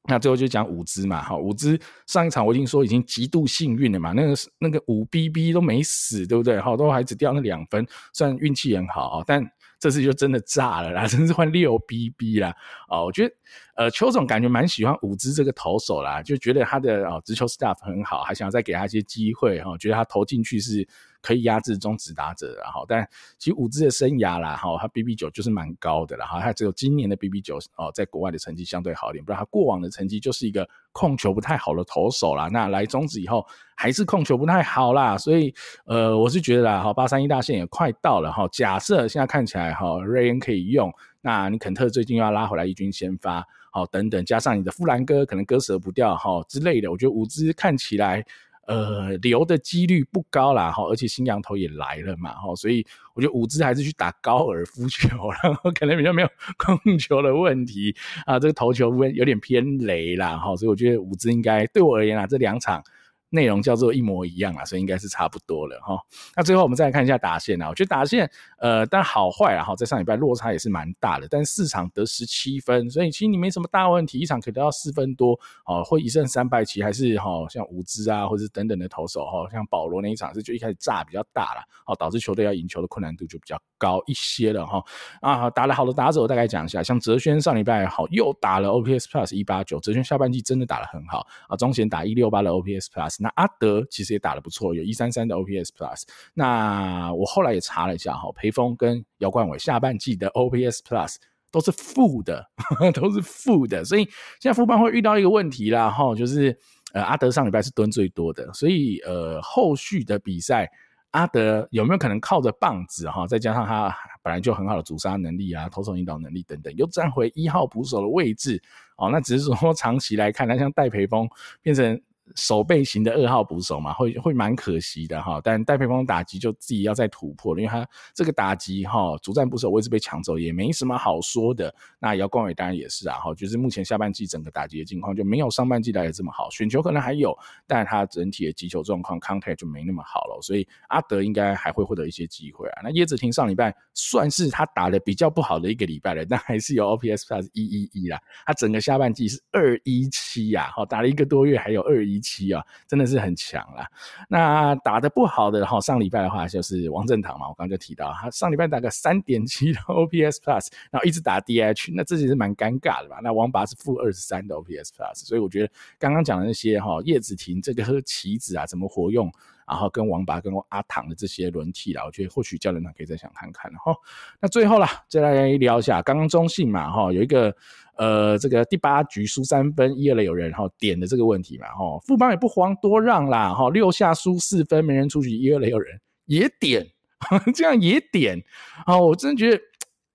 那最后就讲五支嘛，哈，五支上一场我已经说已经极度幸运了嘛，那个那个五 BB 都没死，对不对？好，都还只掉那两分，虽然运气很好啊，但。这次就真的炸了啦，<laughs> 真是换六 BB 啦！哦，我觉得呃，邱总感觉蛮喜欢五支这个投手啦，就觉得他的哦，直球 staff 很好，还想要再给他一些机会哈，觉得他投进去是可以压制中职打者的哈。但其实伍兹的生涯啦，哈，他 BB 九就是蛮高的啦，哈，他只有今年的 BB 九哦，在国外的成绩相对好一点，不然他过往的成绩就是一个控球不太好的投手啦。那来中职以后还是控球不太好啦，所以呃，我是觉得啦，哈，八三一大线也快到了哈。假设现在看起来哈，瑞恩可以用。那你肯特最近又要拉回来一军先发，好等等，加上你的富兰哥可能割舍不掉哈之类的，我觉得伍兹看起来呃留的几率不高啦哈，而且新羊头也来了嘛哈，所以我觉得伍兹还是去打高尔夫球，然后可能比较没有控球的问题啊，这个投球有点偏雷啦哈，所以我觉得伍兹应该对我而言啊，这两场内容叫做一模一样啊，所以应该是差不多了哈。那最后我们再来看一下打线啊，我觉得打线呃，但好坏啊哈，在上礼拜落差也是蛮大的，但四场得十七分，所以其实你没什么大问题，一场可以得到四分多哦，会一胜三败棋还是哈，像伍兹啊或者是等等的投手哈，像保罗那一场是就一开始炸比较大了，哦，导致球队要赢球的困难度就比较高一些了哈。啊，打了好的打者我大概讲一下，像哲轩上礼拜好又打了 OPS Plus 一八九，哲轩下半季真的打得很好啊，中贤打一六八的 OPS Plus。那阿德其实也打得不错，有一三三的 OPS Plus。那我后来也查了一下哈，培峰跟姚冠伟下半季的 OPS Plus 都是负的，<laughs> 都是负的。所以现在富邦会遇到一个问题啦哈，就是呃阿德上礼拜是蹲最多的，所以呃后续的比赛阿德有没有可能靠着棒子哈，再加上他本来就很好的阻杀能力啊、投手引导能力等等，又站回一号捕手的位置哦？那只是说长期来看，他像戴培峰变成。守备型的二号捕手嘛，会会蛮可惜的哈。但戴佩峰打击就自己要再突破了，因为他这个打击哈，主战捕手位置被抢走，也没什么好说的。那姚冠伟当然也是啊哈，就是目前下半季整个打击的境况就没有上半季来的这么好。选球可能还有，但他整体的击球状况 contact 就没那么好了。所以阿德应该还会获得一些机会啊。那叶子廷上礼拜算是他打的比较不好的一个礼拜了，但还是有 OPS plus 一一一啦。他整个下半季是二一七呀，好打了一个多月还有二一。一七啊，真的是很强啦。那打得不好的哈，上礼拜的话就是王振堂嘛，我刚刚就提到他上礼拜打个三点七的 OPS Plus，然后一直打 DH，那这也是蛮尴尬的吧？那王拔是负二十三的 OPS Plus，所以我觉得刚刚讲的那些哈，叶子廷这个棋子啊，怎么活用？然后跟王拔跟阿唐的这些轮替啦，我觉得或许教练长可以再想看看哈。那最后啦，再来聊一下刚刚中信嘛哈，有一个呃这个第八局输三分一二垒有人哈点的这个问题嘛哈，富邦也不遑多让啦哈，六下输四分没人出局一二垒有人也点，<laughs> 这样也点啊，我真的觉得。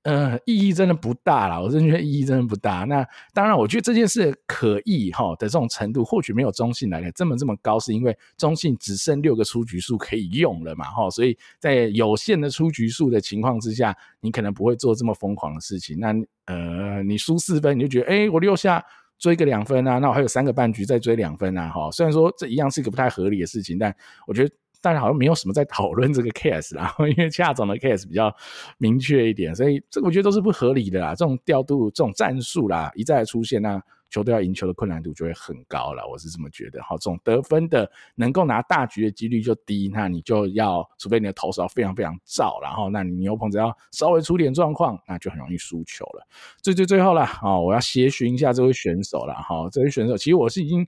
呃，意义真的不大啦，我真的觉得意义真的不大。那当然，我觉得这件事可议哈的这种程度，或许没有中信来的这么这么高，是因为中信只剩六个出局数可以用了嘛哈，所以在有限的出局数的情况之下，你可能不会做这么疯狂的事情。那呃，你输四分，你就觉得哎，我六下追个两分啊，那我还有三个半局再追两分啊哈。虽然说这一样是一个不太合理的事情，但我觉得。大家好像没有什么在讨论这个 case 啦，<laughs> 因为恰总的 case 比较明确一点，所以这个我觉得都是不合理的啦。这种调度、这种战术啦，一再出现，那球队要赢球的困难度就会很高了。我是这么觉得。好，这种得分的能够拿大局的几率就低，那你就要除非你的投手要非常非常燥，然后那你牛棚只要稍微出点状况，那就很容易输球了。最最最后了，哦，我要协寻一下这位选手了。哈，这位选手其实我是已经。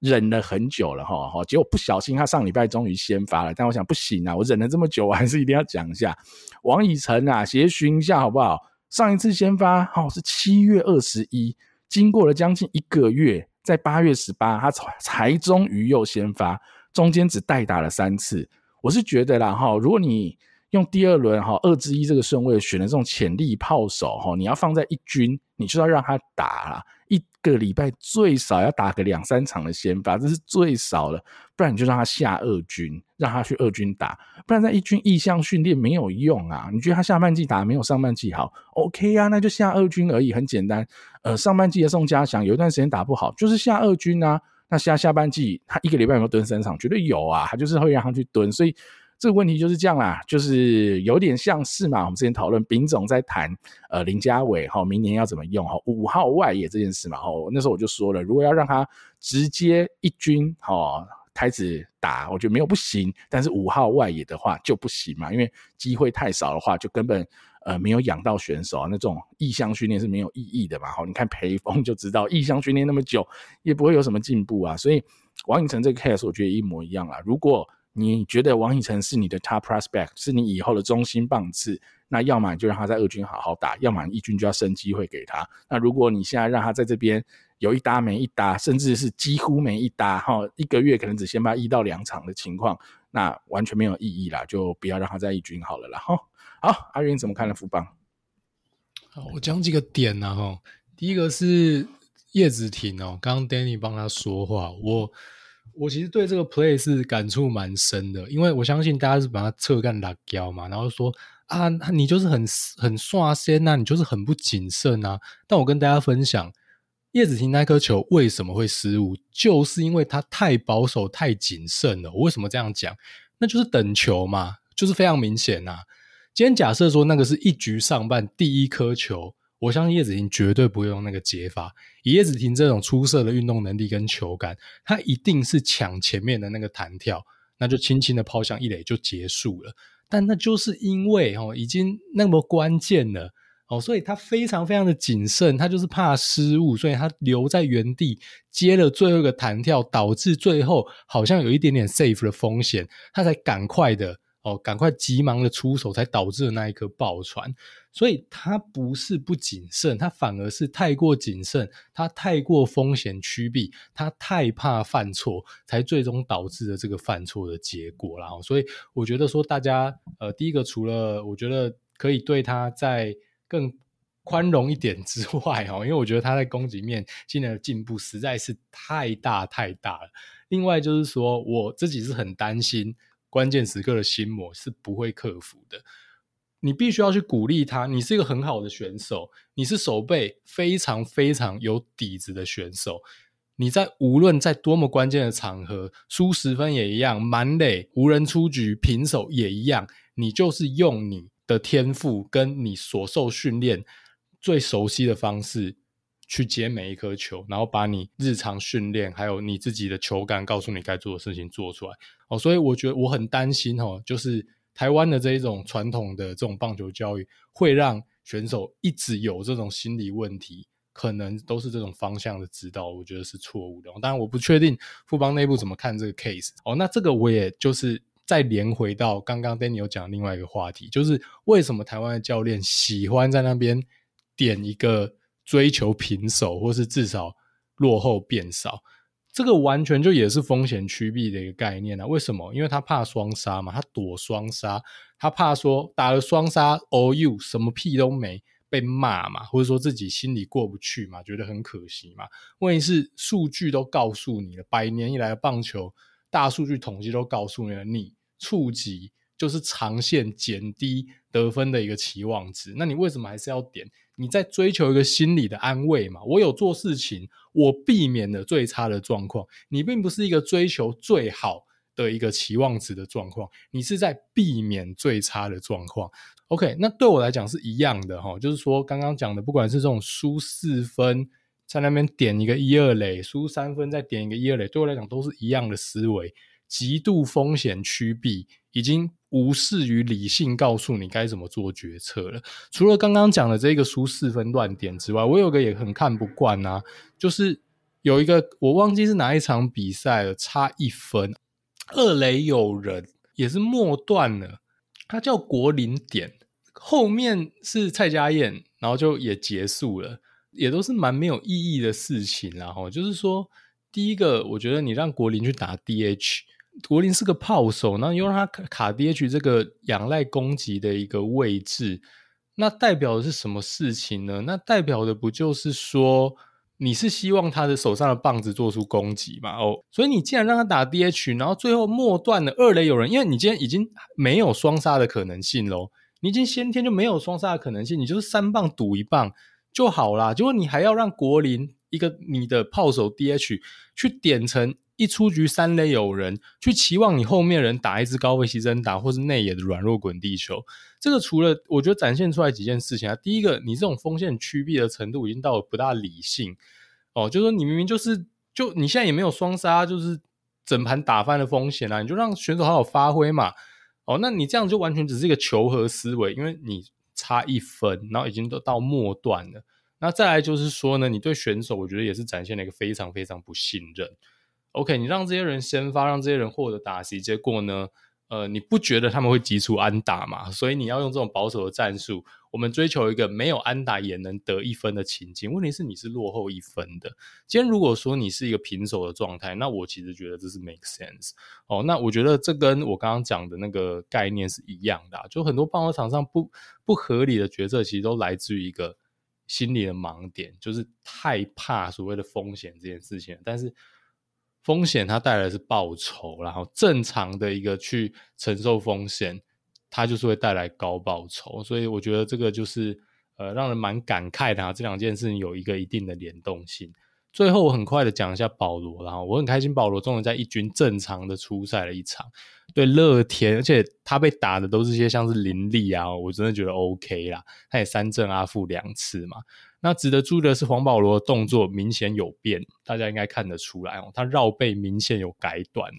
忍了很久了哈，哈，结果不小心他上礼拜终于先发了，但我想不行啊，我忍了这么久，我还是一定要讲一下王以诚啊，协寻一下好不好？上一次先发哈是七月二十一，经过了将近一个月，在八月十八他才才终于又先发，中间只代打了三次。我是觉得啦哈，如果你用第二轮哈二之一这个顺位选的这种潜力炮手哈，你要放在一军，你就要让他打啦。一个礼拜最少要打个两三场的先发，这是最少的，不然你就让他下二军，让他去二军打，不然在一军意向训练没有用啊。你觉得他下半季打没有上半季好？OK 啊，那就下二军而已，很简单。呃，上半季的宋家祥有一段时间打不好，就是下二军啊。那下下半季他一个礼拜有没有蹲三场？绝对有啊，他就是会让他去蹲，所以。这个问题就是这样啦，就是有点像是嘛，我们之前讨论丙总在谈呃林家伟哈，明年要怎么用哈五号外野这件事嘛，哈那时候我就说了，如果要让他直接一军哈开始打，我觉得没有不行，但是五号外野的话就不行嘛，因为机会太少的话，就根本呃没有养到选手啊，那种意向训练是没有意义的嘛，哈你看培峰就知道，意向训练那么久也不会有什么进步啊，所以王以诚这个 case 我觉得一模一样啊，如果你觉得王以诚是你的 top prospect，是你以后的中心棒次，那要么你就让他在二军好好打，要么一军就要升机会给他。那如果你现在让他在这边有一搭没一搭，甚至是几乎没一搭，哈，一个月可能只先发一到两场的情况，那完全没有意义啦，就不要让他在一军好了啦。哈，好，阿云怎么看呢？富邦？好，我讲几个点呢，哈，第一个是叶子廷哦，刚刚 Danny 帮他说话，我。我其实对这个 play 是感触蛮深的，因为我相信大家是把它侧干拉胶嘛，然后说啊，你就是很很刷先呐，你就是很不谨慎啊。但我跟大家分享，叶子婷那颗球为什么会失误，就是因为他太保守、太谨慎了。我为什么这样讲？那就是等球嘛，就是非常明显呐、今天假设说那个是一局上半第一颗球，我相信叶子婷绝对不会用那个接法。以叶子婷这种出色的运动能力跟球感，他一定是抢前面的那个弹跳，那就轻轻的抛向一垒就结束了。但那就是因为哦，已经那么关键了。哦，所以他非常非常的谨慎，他就是怕失误，所以他留在原地接了最后一个弹跳，导致最后好像有一点点 safe 的风险，他才赶快的哦，赶快急忙的出手，才导致了那一颗爆传。所以他不是不谨慎，他反而是太过谨慎，他太过风险趋避，他太怕犯错，才最终导致了这个犯错的结果啦。所以我觉得说，大家呃，第一个除了我觉得可以对他在更宽容一点之外，因为我觉得他在攻击面今年的进步实在是太大太大了。另外就是说，我自己是很担心关键时刻的心魔是不会克服的。你必须要去鼓励他，你是一个很好的选手，你是守备非常非常有底子的选手。你在无论在多么关键的场合，输十分也一样，满垒无人出局，平手也一样，你就是用你。的天赋跟你所受训练最熟悉的方式去接每一颗球，然后把你日常训练还有你自己的球感告诉你该做的事情做出来哦，所以我觉得我很担心哦，就是台湾的这一种传统的这种棒球教育会让选手一直有这种心理问题，可能都是这种方向的指导，我觉得是错误的。当然我不确定富邦内部怎么看这个 case 哦，那这个我也就是。再连回到刚刚 Danny 有讲另外一个话题，就是为什么台湾的教练喜欢在那边点一个追求平手，或是至少落后变少，这个完全就也是风险趋避的一个概念啊。为什么？因为他怕双杀嘛，他躲双杀，他怕说打了双杀，OU 什么屁都没被骂嘛，或者说自己心里过不去嘛，觉得很可惜嘛。问题是数据都告诉你了，百年以来的棒球大数据统计都告诉你了，你。触及就是长线减低得分的一个期望值，那你为什么还是要点？你在追求一个心理的安慰嘛？我有做事情，我避免了最差的状况。你并不是一个追求最好的一个期望值的状况，你是在避免最差的状况。OK，那对我来讲是一样的哈，就是说刚刚讲的，不管是这种输四分在那边点一个一二垒，输三分再点一个一二垒，对我来讲都是一样的思维。极度风险趋避，已经无视于理性，告诉你该怎么做决策了。除了刚刚讲的这个输四分乱点之外，我有个也很看不惯啊，就是有一个我忘记是哪一场比赛了，差一分，二垒有人，也是末段了，他叫国林点，后面是蔡家燕，然后就也结束了，也都是蛮没有意义的事情。然后就是说，第一个，我觉得你让国林去打 DH。国林是个炮手，然后又让他卡 DH 这个仰赖攻击的一个位置，那代表的是什么事情呢？那代表的不就是说你是希望他的手上的棒子做出攻击嘛？哦，所以你既然让他打 DH，然后最后末段的二垒有人，因为你今天已经没有双杀的可能性喽，你已经先天就没有双杀的可能性，你就是三棒赌一棒就好啦。结果你还要让国林一个你的炮手 DH 去点成。一出局三垒有人，去期望你后面人打一支高飞牺牲打，或是内野的软弱滚地球，这个除了我觉得展现出来几件事情啊，第一个，你这种风险趋避的程度已经到了不大理性。哦，就是说你明明就是就你现在也没有双杀，就是整盘打翻的风险啊，你就让选手好好发挥嘛，哦，那你这样就完全只是一个求和思维，因为你差一分，然后已经都到末段了，那再来就是说呢，你对选手我觉得也是展现了一个非常非常不信任。OK，你让这些人先发，让这些人获得打席，结果呢？呃，你不觉得他们会急出安打吗？所以你要用这种保守的战术。我们追求一个没有安打也能得一分的情境。问题是你是落后一分的。今天如果说你是一个平手的状态，那我其实觉得这是 make sense。哦，那我觉得这跟我刚刚讲的那个概念是一样的。就很多棒球场上不不合理的决策，其实都来自于一个心理的盲点，就是太怕所谓的风险这件事情。但是风险它带来是报酬，然后正常的一个去承受风险，它就是会带来高报酬，所以我觉得这个就是呃，让人蛮感慨的啊。这两件事情有一个一定的联动性。最后，我很快的讲一下保罗，然后我很开心，保罗终于在一军正常的出赛了一场，对乐天，而且他被打的都是些像是林立啊，我真的觉得 OK 啦，他也三振阿富两次嘛。那值得注意的是，黄保罗的动作明显有变，大家应该看得出来哦，他绕背明显有改短，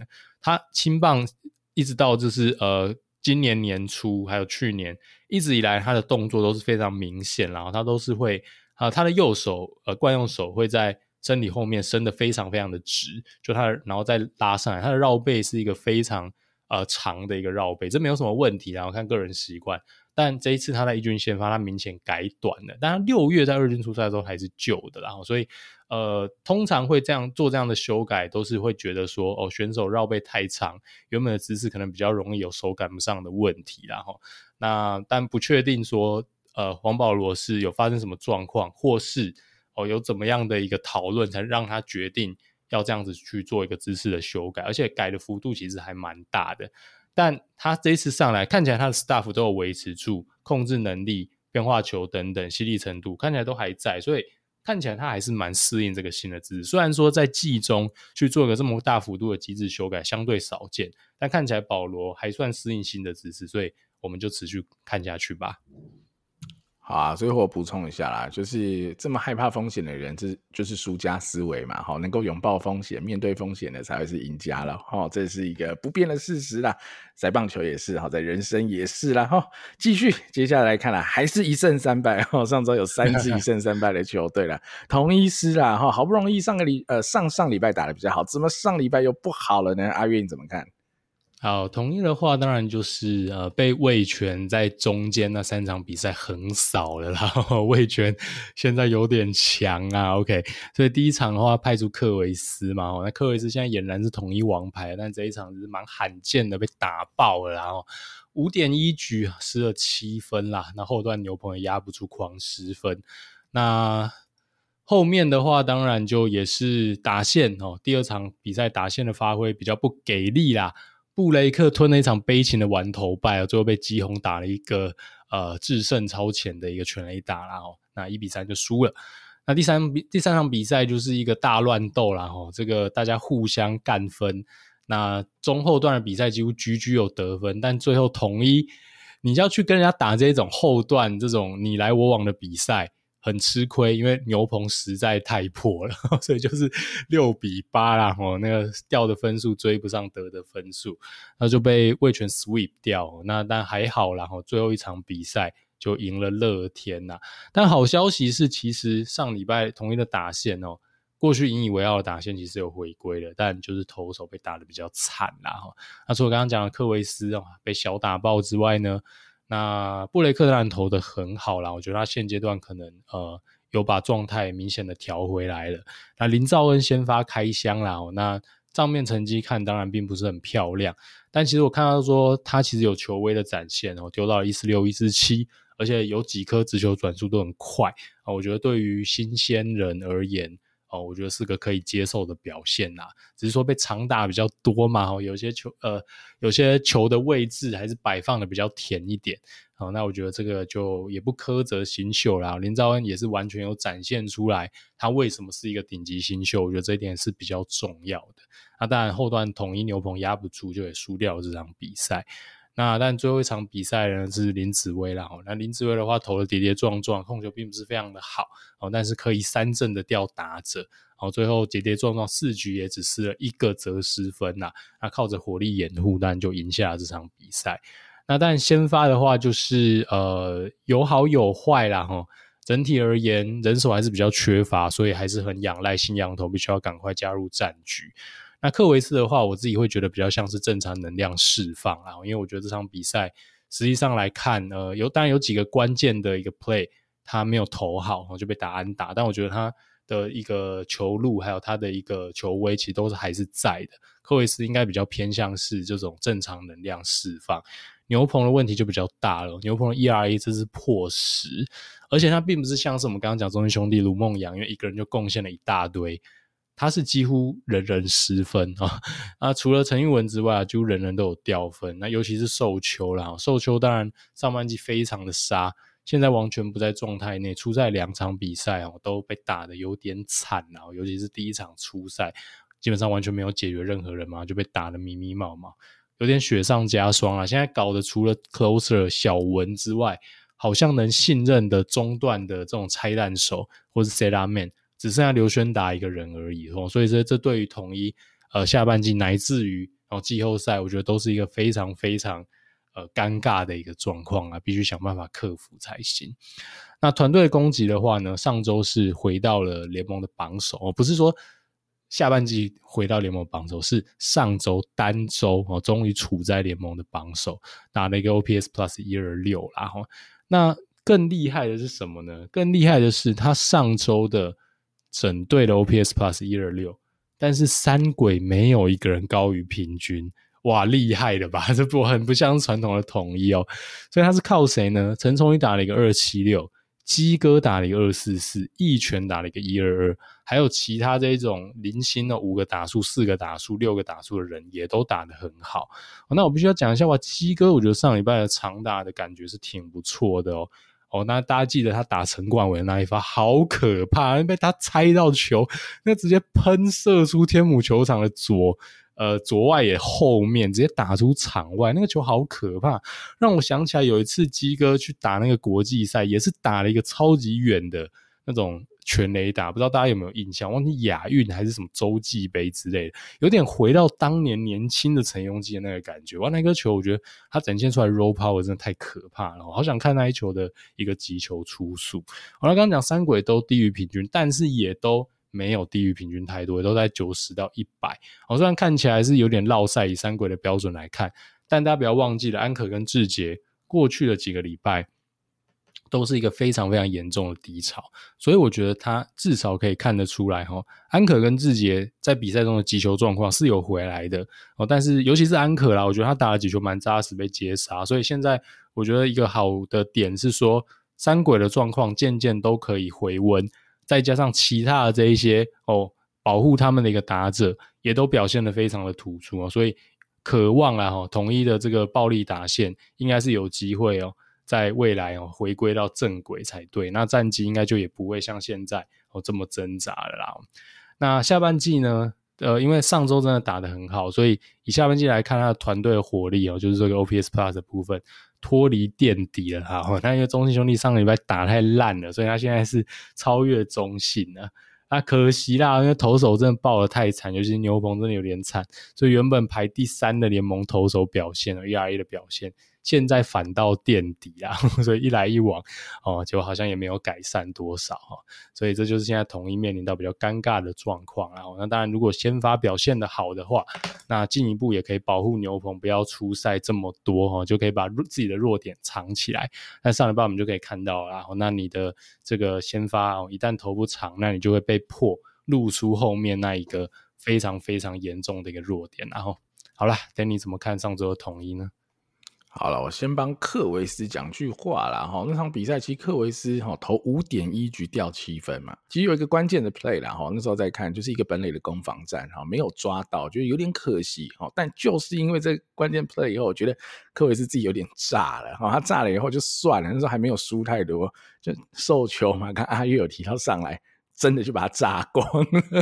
他轻棒一直到就是呃今年年初还有去年一直以来他的动作都是非常明显，然后他都是会啊、他的右手呃惯用手会在。身体后面伸得非常非常的直，就他，然后再拉上来，他的绕背是一个非常呃长的一个绕背，这没有什么问题，然后看个人习惯。但这一次他在一军先发，他明显改短了。但他六月在二军出赛的时候还是旧的，然后所以呃，通常会这样做这样的修改，都是会觉得说哦，选手绕背太长，原本的姿势可能比较容易有手感不上的问题，然后那但不确定说呃黄保罗是有发生什么状况，或是。哦，有怎么样的一个讨论，才让他决定要这样子去做一个姿势的修改，而且改的幅度其实还蛮大的。但他这一次上来，看起来他的 staff 都有维持住控制能力、变化球等等犀利程度，看起来都还在，所以看起来他还是蛮适应这个新的姿势。虽然说在季中去做一个这么大幅度的机制修改相对少见，但看起来保罗还算适应新的姿势，所以我们就持续看下去吧。啊，最后我补充一下啦，就是这么害怕风险的人，这就是输家思维嘛。好，能够拥抱风险、面对风险的才会是赢家了。好，这是一个不变的事实啦，在棒球也是，好，在人生也是啦。哈，继续，接下来看啦，还是一胜三败。哈，上周有三支一胜三败的球队了，<laughs> 同一师啦。哈，好不容易上个礼呃上上礼拜打得比较好，怎么上礼拜又不好了呢？阿月你怎么看？好，统一的话，当然就是呃，被魏权在中间那三场比赛横扫了，然后味全现在有点强啊。OK，所以第一场的话派出克维斯嘛，那克维斯现在俨然是统一王牌，但这一场是蛮罕见的被打爆了，然后五点一局失了七分啦，那后段牛棚也压不住狂失分，那后面的话当然就也是打线哦，第二场比赛打线的发挥比较不给力啦。布雷克吞了一场悲情的完投败，最后被基宏打了一个呃制胜超前的一个全垒打，然后那一比三就输了。那第三比第三场比赛就是一个大乱斗，然后这个大家互相干分。那中后段的比赛几乎局局有得分，但最后统一你要去跟人家打这种后段这种你来我往的比赛。很吃亏，因为牛棚实在太破了，<laughs> 所以就是六比八啦，吼，那个掉的分数追不上得的分数，那就被味全 sweep 掉。那但还好啦，吼，最后一场比赛就赢了乐天呐。但好消息是，其实上礼拜统一的打线哦，过去引以为傲的打线其实有回归了，但就是投手被打得比较惨啦，哈。那除了刚刚讲的克维斯哦，被小打爆之外呢？那布雷克当然投的很好啦，我觉得他现阶段可能呃有把状态明显的调回来了。那林兆恩先发开箱啦，那账面成绩看当然并不是很漂亮，但其实我看到说他其实有球威的展现哦，丢到了一四六一四七，而且有几颗直球转速都很快啊，我觉得对于新鲜人而言。哦，我觉得是个可以接受的表现啦，只是说被长打比较多嘛，哦，有些球呃，有些球的位置还是摆放的比较甜一点，好，那我觉得这个就也不苛责新秀啦，林兆恩也是完全有展现出来他为什么是一个顶级新秀，我觉得这一点是比较重要的。那当然后段统一牛棚压不住，就也输掉了这场比赛。那但最后一场比赛呢是林子威啦，哦。那林子威的话投的跌跌撞撞，控球并不是非常的好哦，但是可以三振的吊打者，哦，最后跌跌撞撞四局也只失了一个责失分呐，那靠着火力掩护，但就赢下了这场比赛。那但先发的话就是呃有好有坏啦哈，整体而言人手还是比较缺乏，所以还是很仰赖新洋头，必须要赶快加入战局。那克维斯的话，我自己会觉得比较像是正常能量释放啊，因为我觉得这场比赛实际上来看，呃，有当然有几个关键的一个 play 他没有投好，就被打安打，但我觉得他的一个球路还有他的一个球威，其实都是还是在的。克维斯应该比较偏向是这种正常能量释放，牛棚的问题就比较大了，牛棚的 ERA 这是破十，而且他并不是像是我们刚刚讲中信兄弟卢梦阳，因为一个人就贡献了一大堆。他是几乎人人失分啊！<laughs> 啊，除了陈玉文之外，几乎人人都有掉分。那尤其是受秋啦，受秋当然上半季非常的杀，现在完全不在状态内，出赛两场比赛哦，都被打得有点惨啊，尤其是第一场初赛，基本上完全没有解决任何人嘛，就被打得迷迷茫茫，有点雪上加霜啊。现在搞得除了 closer 小文之外，好像能信任的中段的这种拆弹手或是 set up man，只剩下刘轩达一个人而已哦。所以这这对于统一呃下半季乃至于哦季后赛，我觉得都是一个非常非常。呃，尴尬的一个状况啊，必须想办法克服才行。那团队攻击的话呢，上周是回到了联盟的榜首哦，不是说下半季回到联盟榜首，是上周单周哦，终于处在联盟的榜首，打了一个 OPS Plus 一二六啦。哈，那更厉害的是什么呢？更厉害的是他上周的整队的 OPS Plus 一二六，但是三鬼没有一个人高于平均。哇，厉害的吧？<laughs> 这不很不像传统的统一哦，所以他是靠谁呢？陈崇宇打了一个二七六，鸡哥打了一个二四四，一拳打了一个一二二，还有其他这种零星的五个打数、四个打数、六个打数的人也都打得很好。那我必须要讲一下哇，基哥，我觉得上礼拜的长打的感觉是挺不错的哦。哦，那大家记得他打陈冠伟的那一发好可怕，被他猜到球，那直接喷射出天母球场的左。呃，左外野后面直接打出场外，那个球好可怕，让我想起来有一次鸡哥去打那个国际赛，也是打了一个超级远的那种全雷打，不知道大家有没有印象？忘记亚运还是什么洲际杯之类的，有点回到当年年轻的陈鏞基的那个感觉。哇，那颗球我觉得他展现出来 roll power 真的太可怕了，好想看那一球的一个击球出速。好了，刚刚讲三鬼都低于平均，但是也都。没有低于平均太多，都在九十到一百。我，虽然看起来是有点落赛，以三鬼的标准来看，但大家不要忘记了，安可跟志杰过去的几个礼拜都是一个非常非常严重的低潮，所以我觉得他至少可以看得出来，哈，安可跟志杰在比赛中的击球状况是有回来的哦。但是尤其是安可啦，我觉得他打了几球蛮扎实，被接杀，所以现在我觉得一个好的点是说，三鬼的状况渐渐都可以回温。再加上其他的这一些哦，保护他们的一个打者也都表现得非常的突出哦，所以渴望啊哈，统一的这个暴力打线应该是有机会哦，在未来哦回归到正轨才对，那战绩应该就也不会像现在哦这么挣扎了啦。那下半季呢，呃，因为上周真的打得很好，所以以下半季来看，他的团队的火力哦，就是这个 OPS Plus 的部分。脱离垫底了哈，<laughs> 那因为中信兄弟上个礼拜打太烂了，所以他现在是超越中信了。那可惜啦，因为投手真的爆得太惨，尤其是牛棚真的有点惨，所以原本排第三的联盟投手表现，ERA 的表现。现在反倒垫底啊，<laughs> 所以一来一往哦，就好像也没有改善多少哈，所以这就是现在统一面临到比较尴尬的状况啊。那当然，如果先发表现得好的话，那进一步也可以保护牛棚不要出赛这么多哈，就可以把自己的弱点藏起来。那上礼拜我们就可以看到啦，那你的这个先发哦，一旦投不长，那你就会被迫露出后面那一个非常非常严重的一个弱点。然后好了，等你怎么看上周的统一呢？好了，我先帮克维斯讲句话啦哈。那场比赛其实克维斯哈投五点一局掉七分嘛，其实有一个关键的 play 啦哈。那时候在看就是一个本垒的攻防战哈，没有抓到，觉得有点可惜哈。但就是因为这关键 play 以后，我觉得克维斯自己有点炸了哈。他炸了以后就算了，那时候还没有输太多，就受球嘛。看阿月有提到上来。真的就把它炸光，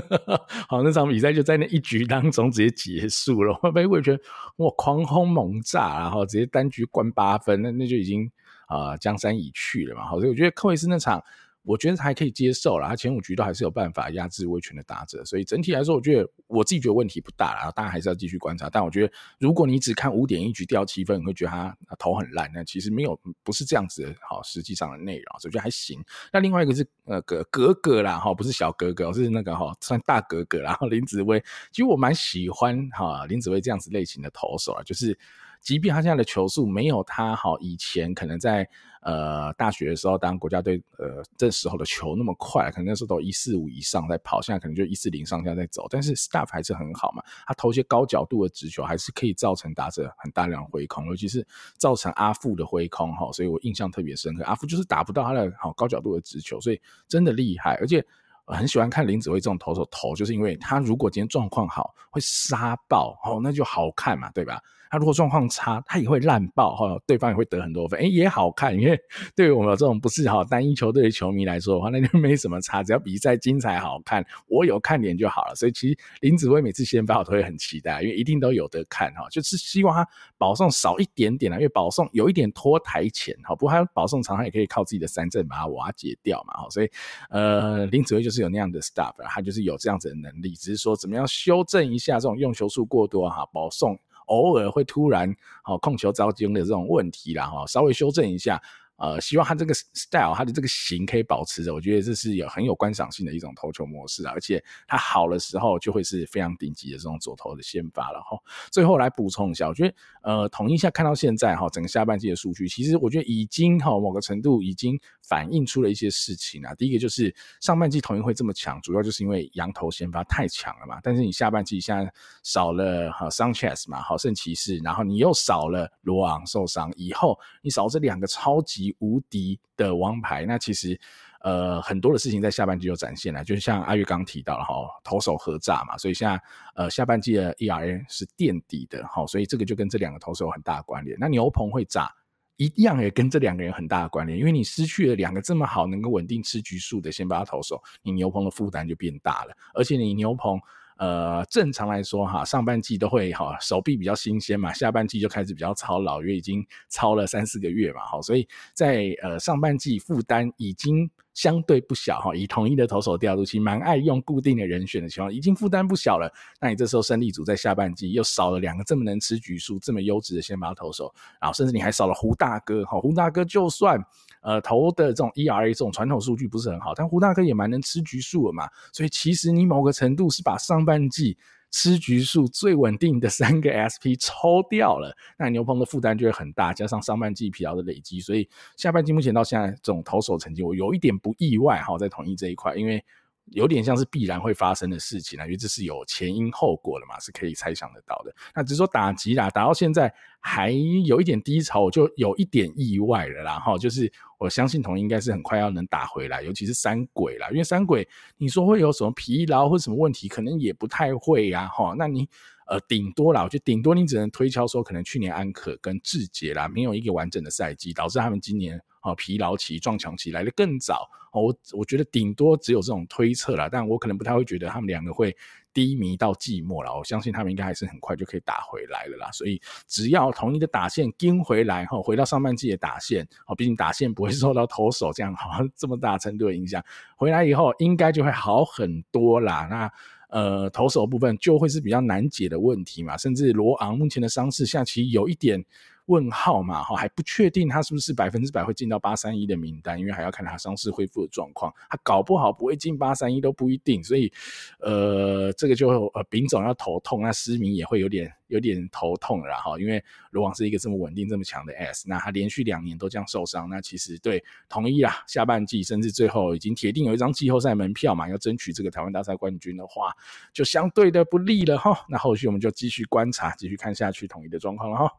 <laughs> 好，那场比赛就在那一局当中直接结束了。被 <laughs> 我觉得哇，狂轰猛炸，然后直接单局灌八分，那那就已经啊、呃、江山已去了嘛。好，所以我觉得科维斯那场。我觉得还可以接受啦，他前五局都还是有办法压制味全的打者，所以整体来说，我觉得我自己觉得问题不大啦。大家还是要继续观察，但我觉得如果你只看五点一局掉七分，你会觉得他投很烂，那其实没有不是这样子的。好，实际上的内容，所以我觉得还行。那另外一个是呃格格格啦，哈，不是小格格，是那个哈算大格格，然后林子薇，其实我蛮喜欢哈林子薇这样子类型的投手啊，就是。即便他现在的球速没有他好，以前可能在呃大学的时候当国家队呃这时候的球那么快，可能那时候都一四五以上在跑，现在可能就一四零上下在走，但是 staff 还是很好嘛。他投一些高角度的直球，还是可以造成打者很大量的挥空，尤其是造成阿富的挥空哈，所以我印象特别深刻。阿富就是打不到他的好高角度的直球，所以真的厉害，而且。很喜欢看林子崴这种投手投，就是因为他如果今天状况好，会杀爆哦，那就好看嘛，对吧？他如果状况差，他也会烂爆哈，对方也会得很多分，诶、也好看。因为对于我们这种不是哈单一球队的球迷来说的话，那就 <laughs> 没什么差，只要比赛精彩好看，我有看点就好了。所以其实林子薇每次先发我都会很期待，因为一定都有得看哈，就是希望他保送少一点点啦，因为保送有一点拖台前哈，不过他保送常常也可以靠自己的三振把它瓦解掉嘛哈，所以呃林子薇就是有那样的 stuff，他就是有这样子的能力，只是说怎么样修正一下这种用球数过多哈保送。偶尔会突然哦控球遭惊的这种问题啦，哈，稍微修正一下。呃，希望他这个 style，他的这个型可以保持着，我觉得这是有很有观赏性的一种投球模式啊，而且他好的时候就会是非常顶级的这种左投的先发了哈。最后来补充一下，我觉得呃，统一下看到现在哈，整个下半季的数据，其实我觉得已经哈某个程度已经反映出了一些事情啊。第一个就是上半季统一会这么强，主要就是因为洋投先发太强了嘛。但是你下半季现在少了哈 Sanchez 嘛，好胜骑士，然后你又少了罗昂受伤以后，你少这两个超级。无敌的王牌，那其实呃很多的事情在下半季就展现了，就是像阿月刚提到了哈，投手合炸嘛，所以现在呃下半季的 ERA 是垫底的哈，所以这个就跟这两个投手有很大的关联。那牛棚会炸，一样也跟这两个人很大的关联，因为你失去了两个这么好能够稳定吃局数的先发投手，你牛棚的负担就变大了，而且你牛棚。呃，正常来说哈，上半季都会哈手臂比较新鲜嘛，下半季就开始比较操劳，因为已经操了三四个月嘛，哈，所以在呃上半季负担已经相对不小哈。以统一的投手调度，其实蛮爱用固定的人选的情况，已经负担不小了。那你这时候胜利组在下半季又少了两个这么能吃局数、这么优质的先发投手，然后甚至你还少了胡大哥哈，胡大哥就算。呃，投的这种 ERA 这种传统数据不是很好，但胡大哥也蛮能吃局数的嘛，所以其实你某个程度是把上半季吃局数最稳定的三个 SP 抽掉了，那牛棚的负担就会很大，加上上半季疲劳的累积，所以下半季目前到现在这种投手成绩，我有一点不意外哈，在统一这一块，因为。有点像是必然会发生的事情啊，因为这是有前因后果的嘛，是可以猜想得到的。那只是说打击啦，打到现在还有一点低潮，我就有一点意外了啦。哈，就是我相信统一应该是很快要能打回来，尤其是三鬼啦，因为三鬼你说会有什么疲劳或什么问题，可能也不太会呀。哈，那你呃顶多啦，我觉得顶多你只能推敲说，可能去年安可跟志杰啦没有一个完整的赛季，导致他们今年。好，疲劳期、撞墙期来得更早，我我觉得顶多只有这种推测啦，但我可能不太会觉得他们两个会低迷到寂寞了。我相信他们应该还是很快就可以打回来了啦。所以只要统一的打线跟回来，哈，回到上半季的打线，哦，毕竟打线不会 <laughs> 受到投手这样好像这么大程度的影响，回来以后应该就会好很多啦。那呃，投手部分就会是比较难解的问题嘛，甚至罗昂目前的伤势下其实有一点。问号嘛，哈，还不确定他是不是百分之百会进到八三一的名单，因为还要看他伤势恢复的状况，他搞不好不会进八三一都不一定，所以，呃，这个就呃，丙总要头痛，那失明也会有点有点头痛了哈，因为罗王是一个这么稳定这么强的 S，那他连续两年都这样受伤，那其实对统一啦，下半季甚至最后已经铁定有一张季后赛门票嘛，要争取这个台湾大赛冠军的话，就相对的不利了哈，那后续我们就继续观察，继续看下去统一的状况了哈，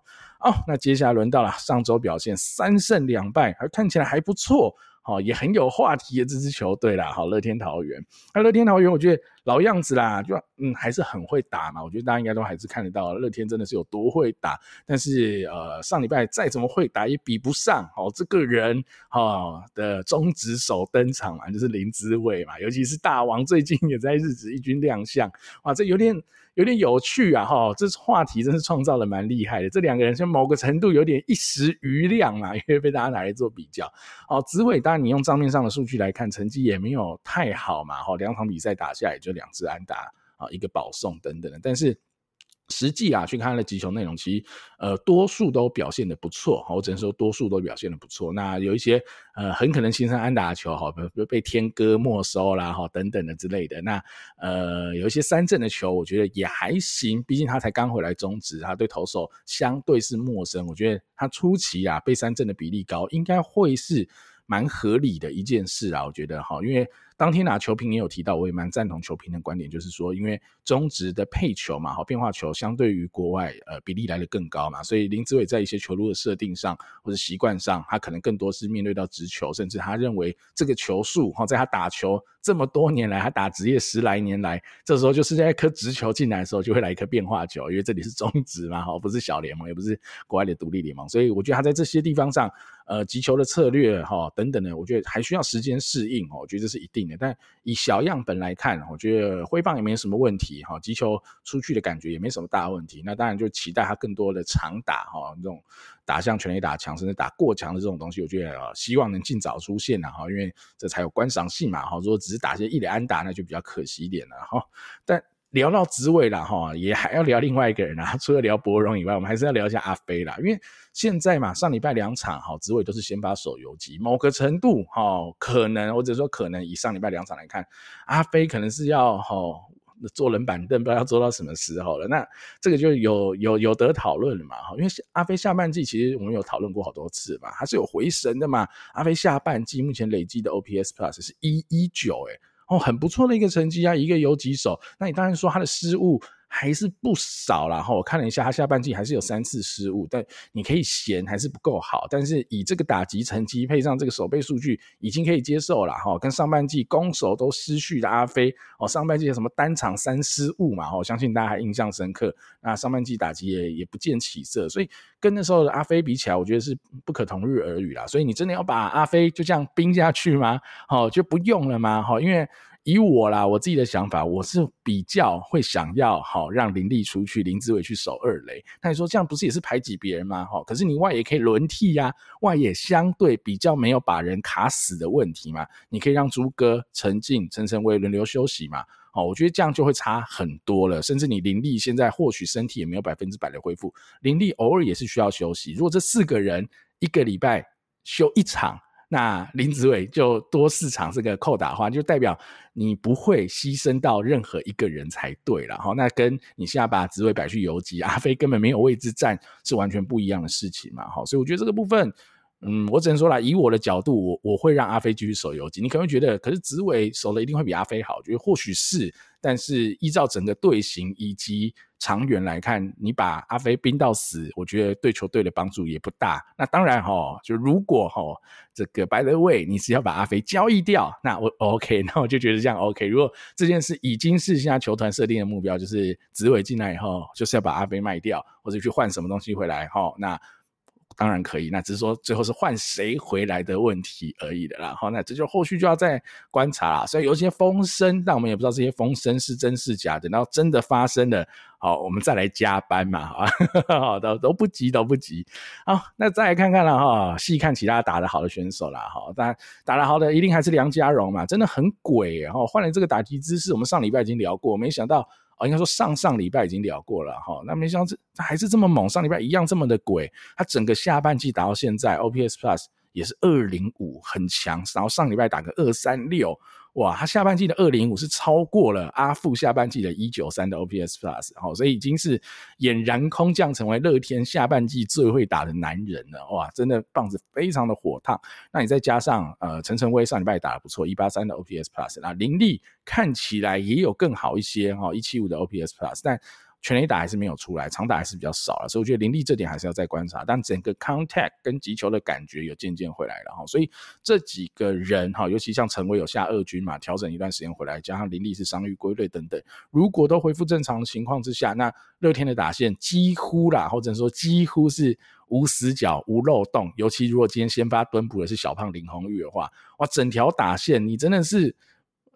好，那。接下来轮到了上周表现三胜两败，还看起来还不错，好，也很有话题的这支球队啦。好，乐天桃园，那乐天桃园，我觉得老样子啦，就嗯还是很会打嘛。我觉得大家应该都还是看得到，乐天真的是有多会打。但是呃，上礼拜再怎么会打也比不上哦，这个人哈的中职手登场嘛，就是林子崴嘛，尤其是大王最近也在日职一军亮相，哇，这有点。有点有趣啊，哈，这话题真是创造的蛮厉害的。这两个人，像某个程度有点一时余量啊，<laughs> 因为被大家拿来做比较。哦，紫伟当然你用账面上的数据来看，成绩也没有太好嘛，哈，两场比赛打下来也就两支安打啊，一个保送等等的，但是。实际啊，去看了击球内容，其实呃多数都表现得不错，我只能说多数都表现得不错。那有一些呃很可能形成安打球，哈，比如被天哥没收啦，哈等等的之类的。那呃有一些三振的球，我觉得也还行，毕竟他才刚回来中职，他对投手相对是陌生。我觉得他初期啊被三振的比例高，应该会是蛮合理的一件事啊，我觉得哈，因为。当天拿球评也有提到，我也蛮赞同球评的观点，就是说，因为中职的配球嘛，哈，变化球相对于国外，呃，比例来的更高嘛，所以林子伟在一些球路的设定上或者习惯上，他可能更多是面对到直球，甚至他认为这个球速，哈，在他打球这么多年来，他打职业十来年来，这时候就是在一颗直球进来的时候，就会来一颗变化球，因为这里是中职嘛，哈，不是小联盟，也不是国外的独立联盟，所以我觉得他在这些地方上，呃，击球的策略，哈，等等的，我觉得还需要时间适应，哈，我觉得这是一定但以小样本来看，我觉得挥棒也没什么问题哈，击球出去的感觉也没什么大问题。那当然就期待他更多的长打哈，这种打向全垒打强，甚至打过强的这种东西，我觉得希望能尽早出现哈，因为这才有观赏性嘛哈。如果只是打些一垒安打，那就比较可惜一点了哈。但聊到职位了哈，也还要聊另外一个人啊。<laughs> 除了聊柏融以外，我们还是要聊一下阿飞啦。因为现在嘛，上礼拜两场哈，职位都是先发手游击，某个程度哈，可能或者说可能以上礼拜两场来看，阿飞可能是要哈坐冷板凳，不知道要坐到什么时候了。那这个就有有有得讨论了嘛哈。因为阿飞下半季其实我们有讨论过好多次嘛，他是有回神的嘛。阿飞下半季目前累计的 OPS Plus 是一一九诶。哦，很不错的一个成绩啊，一个游击手。那你当然说他的失误还是不少啦。哈。我看了一下，他下半季还是有三次失误，但你可以嫌还是不够好。但是以这个打击成绩配上这个守备数据，已经可以接受了哈。跟上半季攻守都失序的阿飞，哦，上半季有什么单场三失误嘛？我相信大家还印象深刻。那上半季打击也也不见起色，所以跟那时候的阿飞比起来，我觉得是不可同日而语啦。所以你真的要把阿飞就这样冰下去吗？好，就不用了吗？好，因为。以我啦，我自己的想法，我是比较会想要好让林立出去，林志伟去守二垒。那你说这样不是也是排挤别人吗？哈，可是你外野可以轮替呀，外野相对比较没有把人卡死的问题嘛。你可以让朱哥、陈静、陈晨威轮流休息嘛。好，我觉得这样就会差很多了。甚至你林立现在或许身体也没有百分之百的恢复，林立偶尔也是需要休息。如果这四个人一个礼拜休一场。那林子伟就多市场这个扣打的话，就代表你不会牺牲到任何一个人才对了哈。那跟你现在把子伟摆去游击，阿飞根本没有位置站，是完全不一样的事情嘛哈。所以我觉得这个部分，嗯，我只能说啦，以我的角度，我我会让阿飞继续守游击。你可能会觉得，可是子伟守的一定会比阿飞好，我觉得或许是。但是依照整个队形以及长远来看，你把阿飞冰到死，我觉得对球队的帮助也不大。那当然哈，就如果哈这个 by the way，你是要把阿飞交易掉，那我 OK，那我就觉得这样 OK。如果这件事已经是现在球团设定的目标，就是紫伟进来以后就是要把阿飞卖掉，或者去换什么东西回来哈，那。当然可以，那只是说最后是换谁回来的问题而已的啦。好，那这就后续就要再观察啦。所以有些风声，但我们也不知道这些风声是真是假。等到真的发生了，好，我们再来加班嘛。好，<laughs> 好的，都不急，都不急。好，那再来看看了哈，细看其他打得好的选手啦。哈，当然打得好的一定还是梁家荣嘛，真的很鬼然后。换了这个打击姿势，我们上礼拜已经聊过，没想到。哦，应该说上上礼拜已经聊过了哈，那没想到这还是这么猛，上礼拜一样这么的鬼，他整个下半季打到现在，OPS Plus 也是二零五，很强，然后上礼拜打个二三六。哇，他下半季的二零五是超过了阿富下半季的一九三的 OPS Plus，好，所以已经是俨然空降成为乐天下半季最会打的男人了。哇，真的棒子非常的火烫。那你再加上呃陈晨威上礼拜打得不错，一八三的 OPS Plus，那林立看起来也有更好一些哈，一七五的 OPS Plus，但。全垒打还是没有出来，长打还是比较少了，所以我觉得林立这点还是要再观察。但整个 contact 跟击球的感觉有渐渐回来了哈，所以这几个人哈，尤其像陈伟有下二军嘛，调整一段时间回来，加上林立是伤愈归队等等，如果都恢复正常的情况之下，那乐天的打线几乎啦，或者说几乎是无死角、无漏洞。尤其如果今天先发蹲捕的是小胖林泓育的话，哇，整条打线你真的是。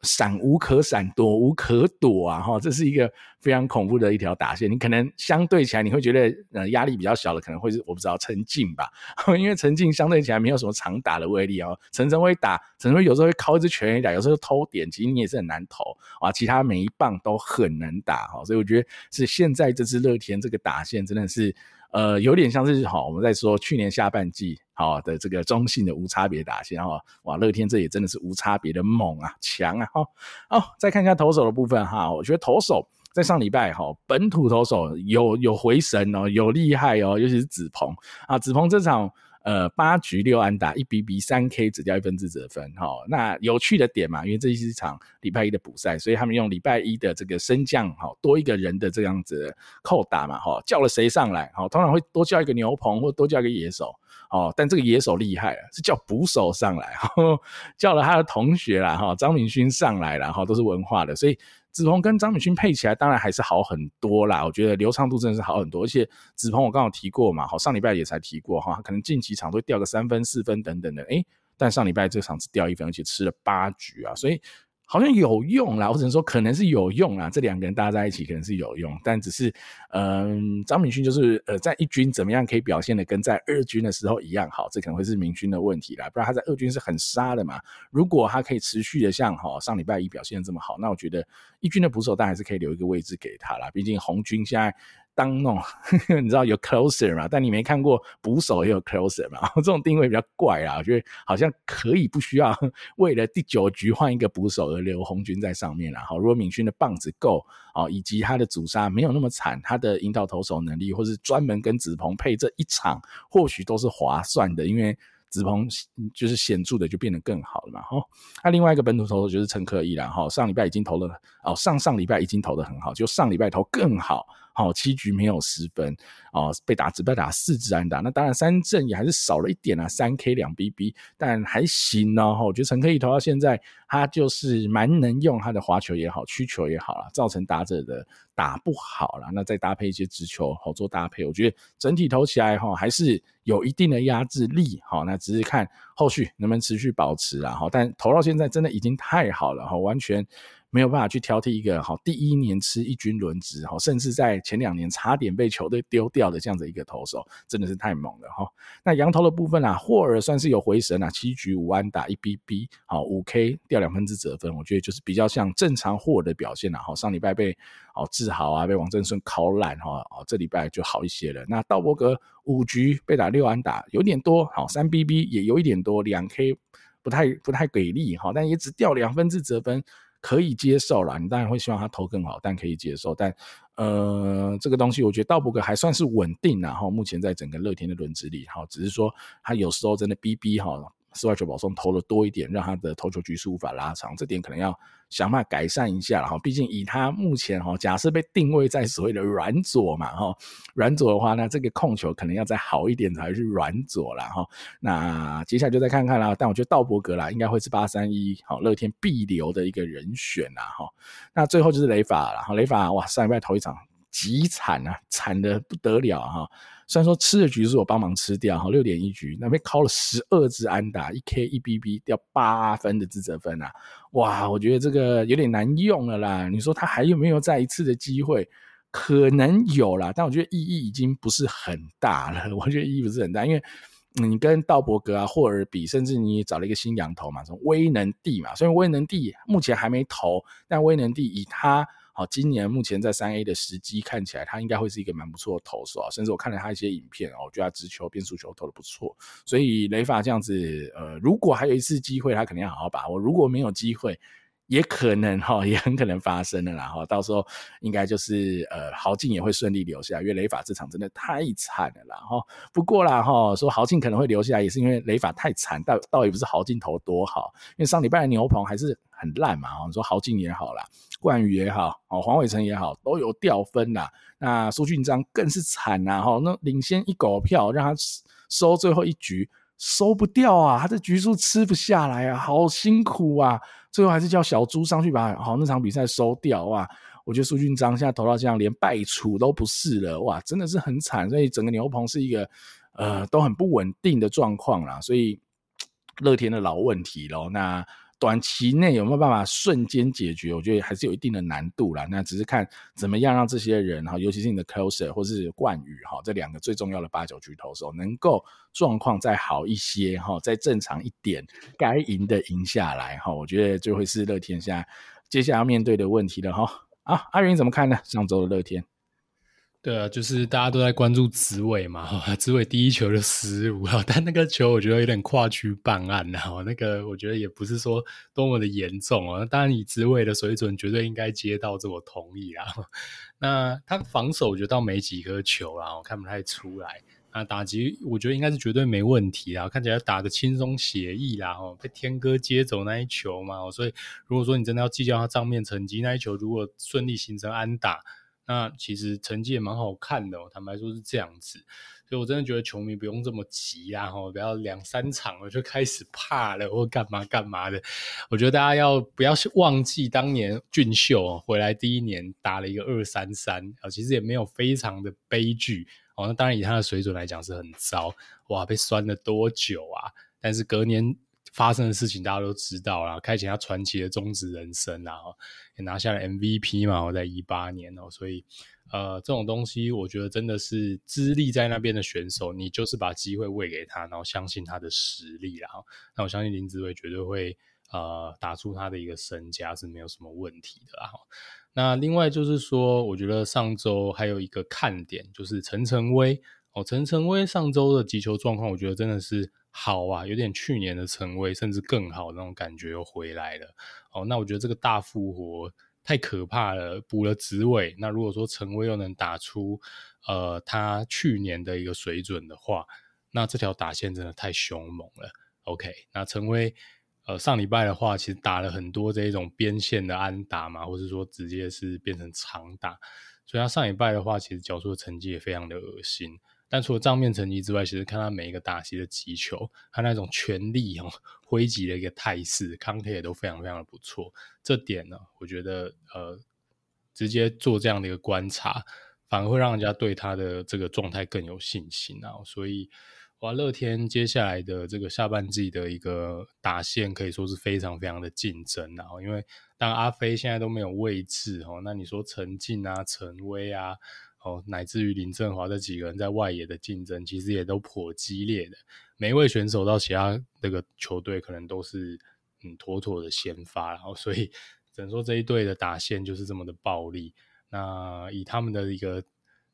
闪无可闪，躲无可躲啊！哈，这是一个非常恐怖的一条打线。你可能相对起来，你会觉得呃压力比较小的，可能会是我不知道陈静吧，<laughs> 因为陈静相对起来没有什么长打的威力哦。陈晨会打，陈晨有时候会靠一支全垒打，有时候偷点，其实你也是很难投啊。其他每一棒都很难打哈，所以我觉得是现在这支乐天这个打线真的是。呃，有点像是好，我们在说去年下半季好的这个中性的无差别打线哈，哇，乐天这也真的是无差别的猛啊，强啊，哈，好，再看一下投手的部分哈，我觉得投手在上礼拜哈，本土投手有有回神哦，有厉害哦，尤其是子鹏啊，子鹏这场。呃八局六安打一比比三 K 只掉一分自责分哈。那有趣的点嘛，因为这是一场礼拜一的补赛，所以他们用礼拜一的这个升降哈，多一个人的这样子扣打嘛哈，叫了谁上来哈，通常会多叫一个牛棚或多叫一个野手哦，但这个野手厉害了，是叫捕手上来，<laughs> 叫了他的同学啦哈，张明勋上来了哈，都是文化的，所以。子鹏跟张明勋配起来，当然还是好很多啦。我觉得流畅度真的是好很多，而且子鹏我刚好提过嘛，好上礼拜也才提过哈，可能近几场都会掉个三分、四分等等的，诶，但上礼拜这场只掉一分，而且吃了八局啊，所以。好像有用啦，我只能说可能是有用啦。这两个人搭在一起可能是有用，但只是，嗯、呃，张敏勋就是呃，在一军怎么样可以表现的跟在二军的时候一样好，这可能会是明勋的问题啦。不然他在二军是很杀的嘛。如果他可以持续的像哈上礼拜一表现这么好，那我觉得一军的捕手当然还是可以留一个位置给他啦。毕竟红军现在。当弄，<laughs> 你知道有 closer 嘛？但你没看过捕手也有 closer 嘛？<laughs> 这种定位比较怪啊，我觉得好像可以不需要为了第九局换一个捕手而留红军在上面啦。好，如果敏勋的棒子够啊，以及他的阻杀没有那么惨，他的引导投手能力，或是专门跟子鹏配这一场，或许都是划算的，因为。子鹏就是显著的就变得更好了嘛，吼。那另外一个本土投手就是陈可义了，哈。上礼拜已经投了，哦，上上礼拜已经投的很好，就上礼拜投更好，好七局没有失分，哦，被打只被打四支安打，那当然三振也还是少了一点啊，三 K 两 BB，但还行哦，哈。我觉得陈可义投到现在，他就是蛮能用他的滑球也好，曲球也好啦，造成打者的打不好啦。那再搭配一些直球好做搭配，我觉得整体投起来哈还是有一定的压制力，好，那只是看后续能不能持续保持啦，好，但投到现在真的已经太好了，哈，完全。没有办法去挑剔一个好第一年吃一军轮值哈，甚至在前两年差点被球队丢掉的这样子一个投手，真的是太猛了哈。那洋投的部分啊，霍尔算是有回神啊，七局五安打一 BB，好五 K 掉两分之折分，我觉得就是比较像正常霍尔的表现啦。好，上礼拜被哦志豪啊，被王振顺敲烂哈，哦这礼拜就好一些了。那道伯格五局被打六安打，有点多，好三 BB 也有一点多，两 K 不太不太给力哈，但也只掉两分之折分。可以接受啦，你当然会希望他投更好，但可以接受。但呃，这个东西我觉得道伯格还算是稳定，然后目前在整个乐天的轮子里，哈，只是说他有时候真的逼逼哈。室外球保送投的多一点，让他的投球局数无法拉长，这点可能要想办法改善一下哈。毕竟以他目前哈，假设被定位在所谓的软左嘛哈，软左的话，那这个控球可能要再好一点才是软左啦哈。那接下来就再看看啦。但我觉得道伯格啦，应该会是八三一好乐天必留的一个人选啦哈。那最后就是雷法了哈，雷法哇，上礼拜投一场极惨啊，惨得不得了哈。虽然说吃的局是我帮忙吃掉哈，六点一局那边敲了十二支安打，一 K 一 BB 掉八分的自责分啊，哇，我觉得这个有点难用了啦。你说他还有没有再一次的机会？可能有啦，但我觉得意义已经不是很大了。<laughs> 我觉得意义不是很大，因为你跟道伯格啊、霍尔比，甚至你找了一个新洋投嘛，什么威能帝嘛，虽然威能帝目前还没投，但威能帝以他。好，今年目前在三 A 的时机看起来，他应该会是一个蛮不错的投手啊。甚至我看了他一些影片哦，我觉得他直球、变速球投的不错。所以雷法这样子，呃，如果还有一次机会，他肯定要好好把握。如果没有机会，也可能哈，也很可能发生了啦哈。到时候应该就是呃，豪进也会顺利留下，因为雷法这场真的太惨了啦哈。不过啦哈，说豪进可能会留下来，也是因为雷法太惨，倒倒也不是豪进投多好，因为上礼拜的牛棚还是很烂嘛。你说豪进也好啦，冠宇也好，哦黄伟成也好，都有掉分啦。那苏俊章更是惨呐哈，那领先一狗票，让他收最后一局。收不掉啊，他这局数吃不下来啊，好辛苦啊！最后还是叫小猪上去把好那场比赛收掉啊！我觉得苏俊章现在投到这样，连败处都不是了哇，真的是很惨。所以整个牛棚是一个呃都很不稳定的状况啦，所以乐天的老问题咯。那。短期内有没有办法瞬间解决？我觉得还是有一定的难度啦。那只是看怎么样让这些人哈，尤其是你的 closer 或是冠宇哈，这两个最重要的八九局投手，能够状况再好一些哈，再正常一点，该赢的赢下来哈。我觉得就会是乐天现在接下来要面对的问题了哈。啊，阿云怎么看呢？上周的乐天。对啊，就是大家都在关注紫伟嘛，哈，子伟第一球就失误哈，但那个球我觉得有点跨区办案哈，那个我觉得也不是说多么的严重哦，当然以紫伟的水准，绝对应该接到，这我同意啊。那他防守我觉得倒没几颗球啊，我看不太出来。那，打击我觉得应该是绝对没问题啦，看起来打得轻松写意啦，哦，被天哥接走那一球嘛，所以如果说你真的要计较他账面成绩，那一球如果顺利形成安打，那其实成绩也蛮好看的，坦白说是这样子。所以我真的觉得球迷不用这么急啊，吼，不要两三场了就开始怕了或干嘛干嘛的。我觉得大家要不要忘记当年俊秀回来第一年打了一个二三三啊，其实也没有非常的悲剧哦。那当然以他的水准来讲是很糟，哇，被酸了多久啊？但是隔年发生的事情大家都知道了，开启他传奇的中职人生啦，也拿下了 MVP 嘛，我在一八年哦，所以。呃，这种东西我觉得真的是资历在那边的选手，你就是把机会喂给他，然后相信他的实力，然后那我相信林子伟绝对会呃打出他的一个身价是没有什么问题的啊。那另外就是说，我觉得上周还有一个看点就是陈晨威哦，陈晨威上周的击球状况，我觉得真的是好啊，有点去年的陈威甚至更好那种感觉又回来了哦。那我觉得这个大复活。太可怕了，补了子伟。那如果说陈威又能打出呃他去年的一个水准的话，那这条打线真的太凶猛了。OK，那陈威呃上礼拜的话，其实打了很多这一种边线的安打嘛，或者说直接是变成长打，所以他上礼拜的话，其实缴出的成绩也非常的恶心。但除了账面成绩之外，其实看他每一个打击的击球，他那种全力哦挥击的一个态势，康体也都非常非常的不错。这点呢，我觉得呃，直接做这样的一个观察，反而会让人家对他的这个状态更有信心啊。所以，哇，乐天接下来的这个下半季的一个打线可以说是非常非常的竞争。然后，因为当阿飞现在都没有位置哦，那你说陈进啊、陈威啊。哦，乃至于林振华这几个人在外野的竞争，其实也都颇激烈的。每一位选手到其他那个球队，可能都是嗯妥妥的先发，然后所以只能说这一队的打线就是这么的暴力。那以他们的一个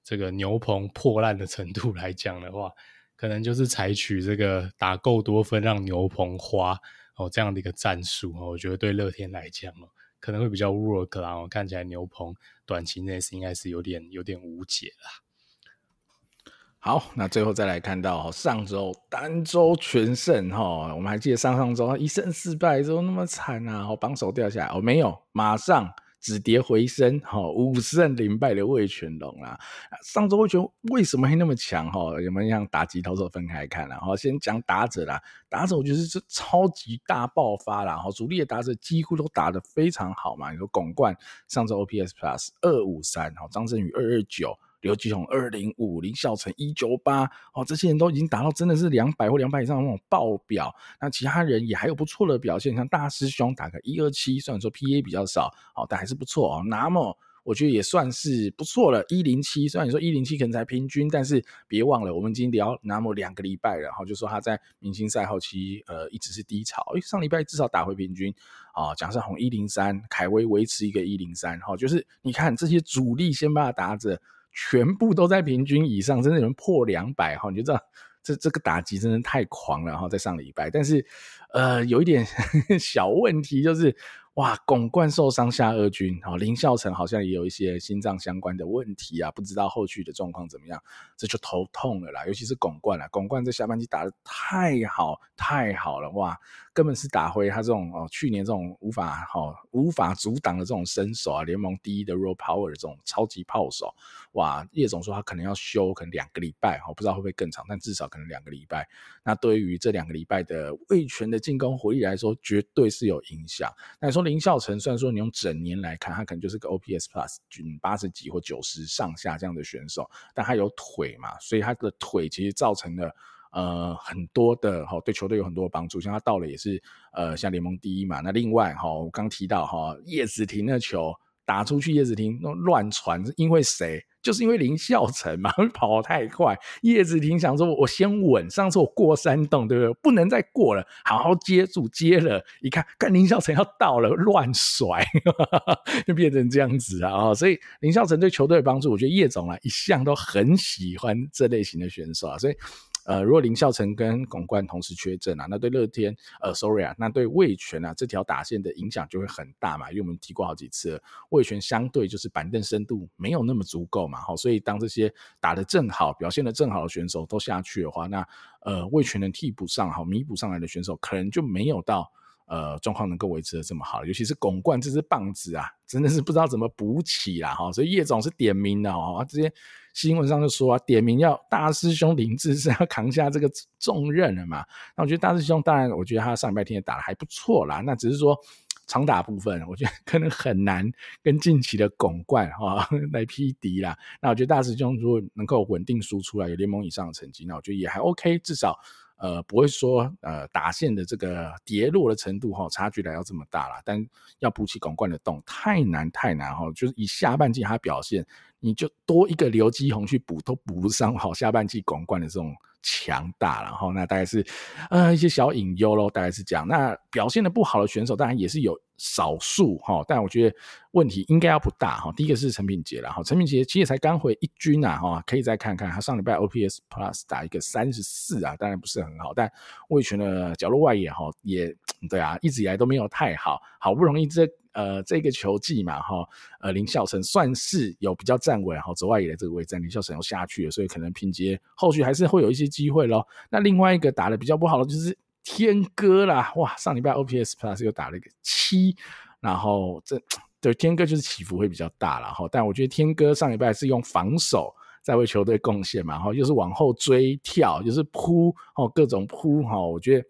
这个牛棚破烂的程度来讲的话，可能就是采取这个打够多分让牛棚花哦这样的一个战术哦。我觉得对乐天来讲哦。可能会比较 work 啦，我看起来牛棚短期内是应该是有点有点无解啦。好，那最后再来看到上周单周全胜哈，我们还记得上上周一胜四败之后那么惨啊，好榜首掉下来哦，没有，马上。止跌回升，哈，五胜零败的魏全龙啦。上周魏全为什么会那么强？哈，有没有像打击投手分开看？然后先讲打者啦，打者我觉得是超级大爆发啦。哈，主力的打者几乎都打得非常好嘛。你说巩冠上周 OPS Plus 二五三，哈，张振宇二二九。刘基鸿二零五，林孝成一九八，哦，这些人都已经达到真的是两百或两百以上的那种爆表。那其他人也还有不错的表现，像大师兄打个一二七，虽然说 PA 比较少，哦，但还是不错哦。那么我觉得也算是不错了，一零七，虽然你说一零七可能才平均，但是别忘了我们已经聊那么两个礼拜了，然后就说他在明星赛后期呃一直是低潮，诶，上礼拜至少打回平均啊。蒋胜红一零三，凯威维持一个一零三，哈，就是你看这些主力先把它打着。全部都在平均以上，真的有人破两百哈，你就知道这这个打击真的太狂了哈，在上礼拜，但是呃有一点 <laughs> 小问题就是。哇，巩冠受伤下二军，好，林孝成好像也有一些心脏相关的问题啊，不知道后续的状况怎么样，这就头痛了啦。尤其是巩冠啦，巩冠在下半季打得太好太好了，哇，根本是打回他这种哦，去年这种无法好无法阻挡的这种身手啊，联盟第一的 raw power 的这种超级炮手，哇，叶总说他可能要休，可能两个礼拜，哈，不知道会不会更长，但至少可能两个礼拜。那对于这两个礼拜的味权的进攻火力来说，绝对是有影响。那你说。林孝成虽然说你用整年来看，他可能就是个 OPS Plus 均八十几或九十上下这样的选手，但他有腿嘛，所以他的腿其实造成了呃很多的哈，对球队有很多帮助。像他到了也是呃像联盟第一嘛。那另外哈，我刚提到哈叶子廷的球打出去，叶子廷那乱传是因为谁？就是因为林孝成嘛，<laughs> 跑太快，叶子廷想说：“我先稳，上次我过山洞，对不对？不能再过了，好好接住，接了一看，看林孝成要到了，乱甩，<laughs> 就变成这样子啊！所以林孝成对球队的帮助，我觉得叶总啊一向都很喜欢这类型的选手啊，所以呃，如果林孝成跟巩冠同时缺阵啊，那对乐天呃，sorry 啊，那对味全啊这条打线的影响就会很大嘛，因为我们提过好几次了，味全相对就是板凳深度没有那么足够嘛，好，所以当这些打得正好、表现得正好的选手都下去的话，那呃，味全能替补上好弥补上来的选手可能就没有到。呃，状况能够维持的这么好，尤其是巩冠这支棒子啊，真的是不知道怎么补起啦哈。所以叶总是点名的哦，这些新闻上就说啊，点名要大师兄林志是 <laughs> 要扛下这个重任了嘛。那我觉得大师兄当然，我觉得他上礼拜天也打得还不错啦。那只是说长打部分，我觉得可能很难跟近期的巩冠哈来匹敌啦。那我觉得大师兄如果能够稳定输出来，有联盟以上的成绩，那我觉得也还 OK，至少。呃，不会说呃打线的这个跌落的程度哈，差距来到这么大了，但要补起拱冠的洞太难太难哈，就是以下半季他表现，你就多一个刘基宏去补都补不上哈，下半季拱冠的这种。强大，然后那大概是呃一些小隐忧喽，大概是这样。那表现的不好的选手当然也是有少数哈，但我觉得问题应该要不大哈。第一个是陈品杰了哈，陈品杰其实才刚回一军啊哈，可以再看看他上礼拜 OPS Plus 打一个三十四啊，当然不是很好，但味全的角落外野哈也对啊，一直以来都没有太好，好不容易这。呃，这个球季嘛，哈，呃，林孝成算是有比较站稳，哈，左外野的这个位置，林孝成又下去了，所以可能拼接后续还是会有一些机会咯。那另外一个打的比较不好的就是天哥啦，哇，上礼拜 OPS Plus 又打了一个七，然后这对天哥就是起伏会比较大了，哈。但我觉得天哥上礼拜是用防守在为球队贡献嘛，哈，又是往后追跳，又是扑，哦，各种扑，哈，我觉得。